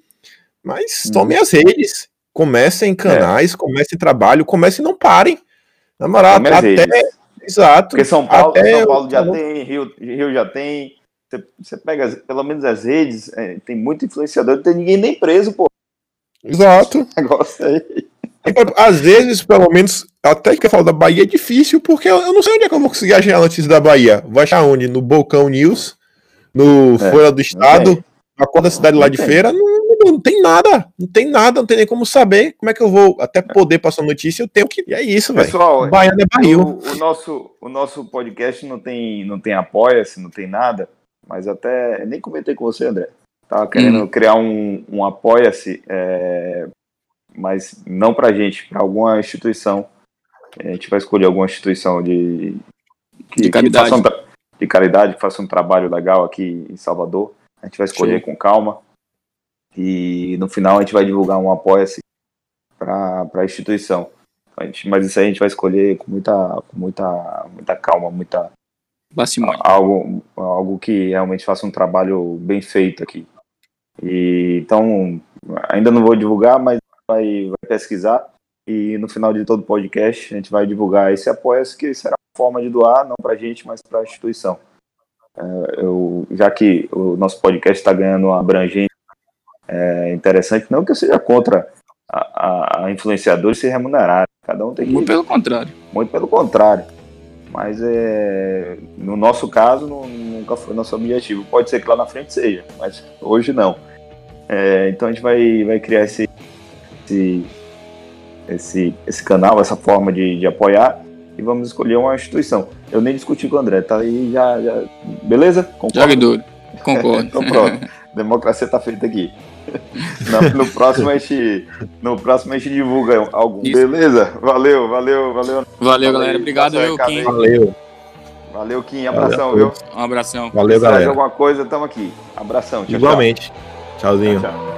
Mas hum. tomem as redes, comecem canais, é. comecem trabalho, comecem e não parem. Na moral, até. Exato. Porque São Paulo, São Paulo já tem, Rio, Rio já tem, você, você pega pelo menos as redes, é, tem muito influenciador, não tem ninguém nem preso, pô. Exato. (laughs) Negócio aí. Às vezes, pelo menos, até que eu falo da Bahia é difícil, porque eu, eu, não sei onde é que eu vou conseguir achar a notícia da Bahia. Vou achar onde? No Bocão News, no é, Folha do Estado, na conta da cidade lá de feira, não, não, não, tem nada. Não tem nada, não tem nem como saber como é que eu vou até poder passar notícia. Eu tenho que. E é isso, velho. Pessoal, Bahia é Bahia. O, o, nosso, o nosso podcast não tem, não tem apoia-se, não tem nada. Mas até nem comentei com você, André. Tava querendo hum. criar um, um apoia-se, é, mas não pra gente, pra alguma instituição. A gente vai escolher alguma instituição de, que, de caridade. Que um, de caridade, que faça um trabalho legal aqui em Salvador. A gente vai escolher Sim. com calma. E no final a gente vai divulgar um apoia-se para a instituição. A gente, mas isso aí a gente vai escolher com muita, com muita, muita calma, muita, Algo, algo que realmente faça um trabalho bem feito aqui. E, então, ainda não vou divulgar, mas vai, vai pesquisar. E no final de todo o podcast, a gente vai divulgar esse apoio, que será uma forma de doar, não para a gente, mas para a instituição. É, eu, já que o nosso podcast está ganhando uma abrangência é, interessante, não que eu seja contra a, a, influenciadores se remunerar. Cada um tem que. Muito pelo contrário. Muito pelo contrário. Mas é, no nosso caso, não, nunca foi nosso objetivo. Pode ser que lá na frente seja, mas hoje não. É, então a gente vai, vai criar esse, esse, esse, esse canal, essa forma de, de apoiar e vamos escolher uma instituição. Eu nem discuti com o André, tá aí já. já... Beleza? Concordo. Jogador. (laughs) Concordo. então pronto. Democracia tá feita aqui. (laughs) No, no, próximo a gente, no próximo a gente divulga algum. Isso. Beleza? Valeu, valeu, valeu. Valeu, galera. Obrigado, viu, Kim. Valeu. Valeu, Kim. Abração, valeu. viu? Um abração. Valeu, galera. Se alguma coisa, tamo aqui. Abração. Tchau, Igualmente. Tchau. Tchauzinho. Tchau, tchau.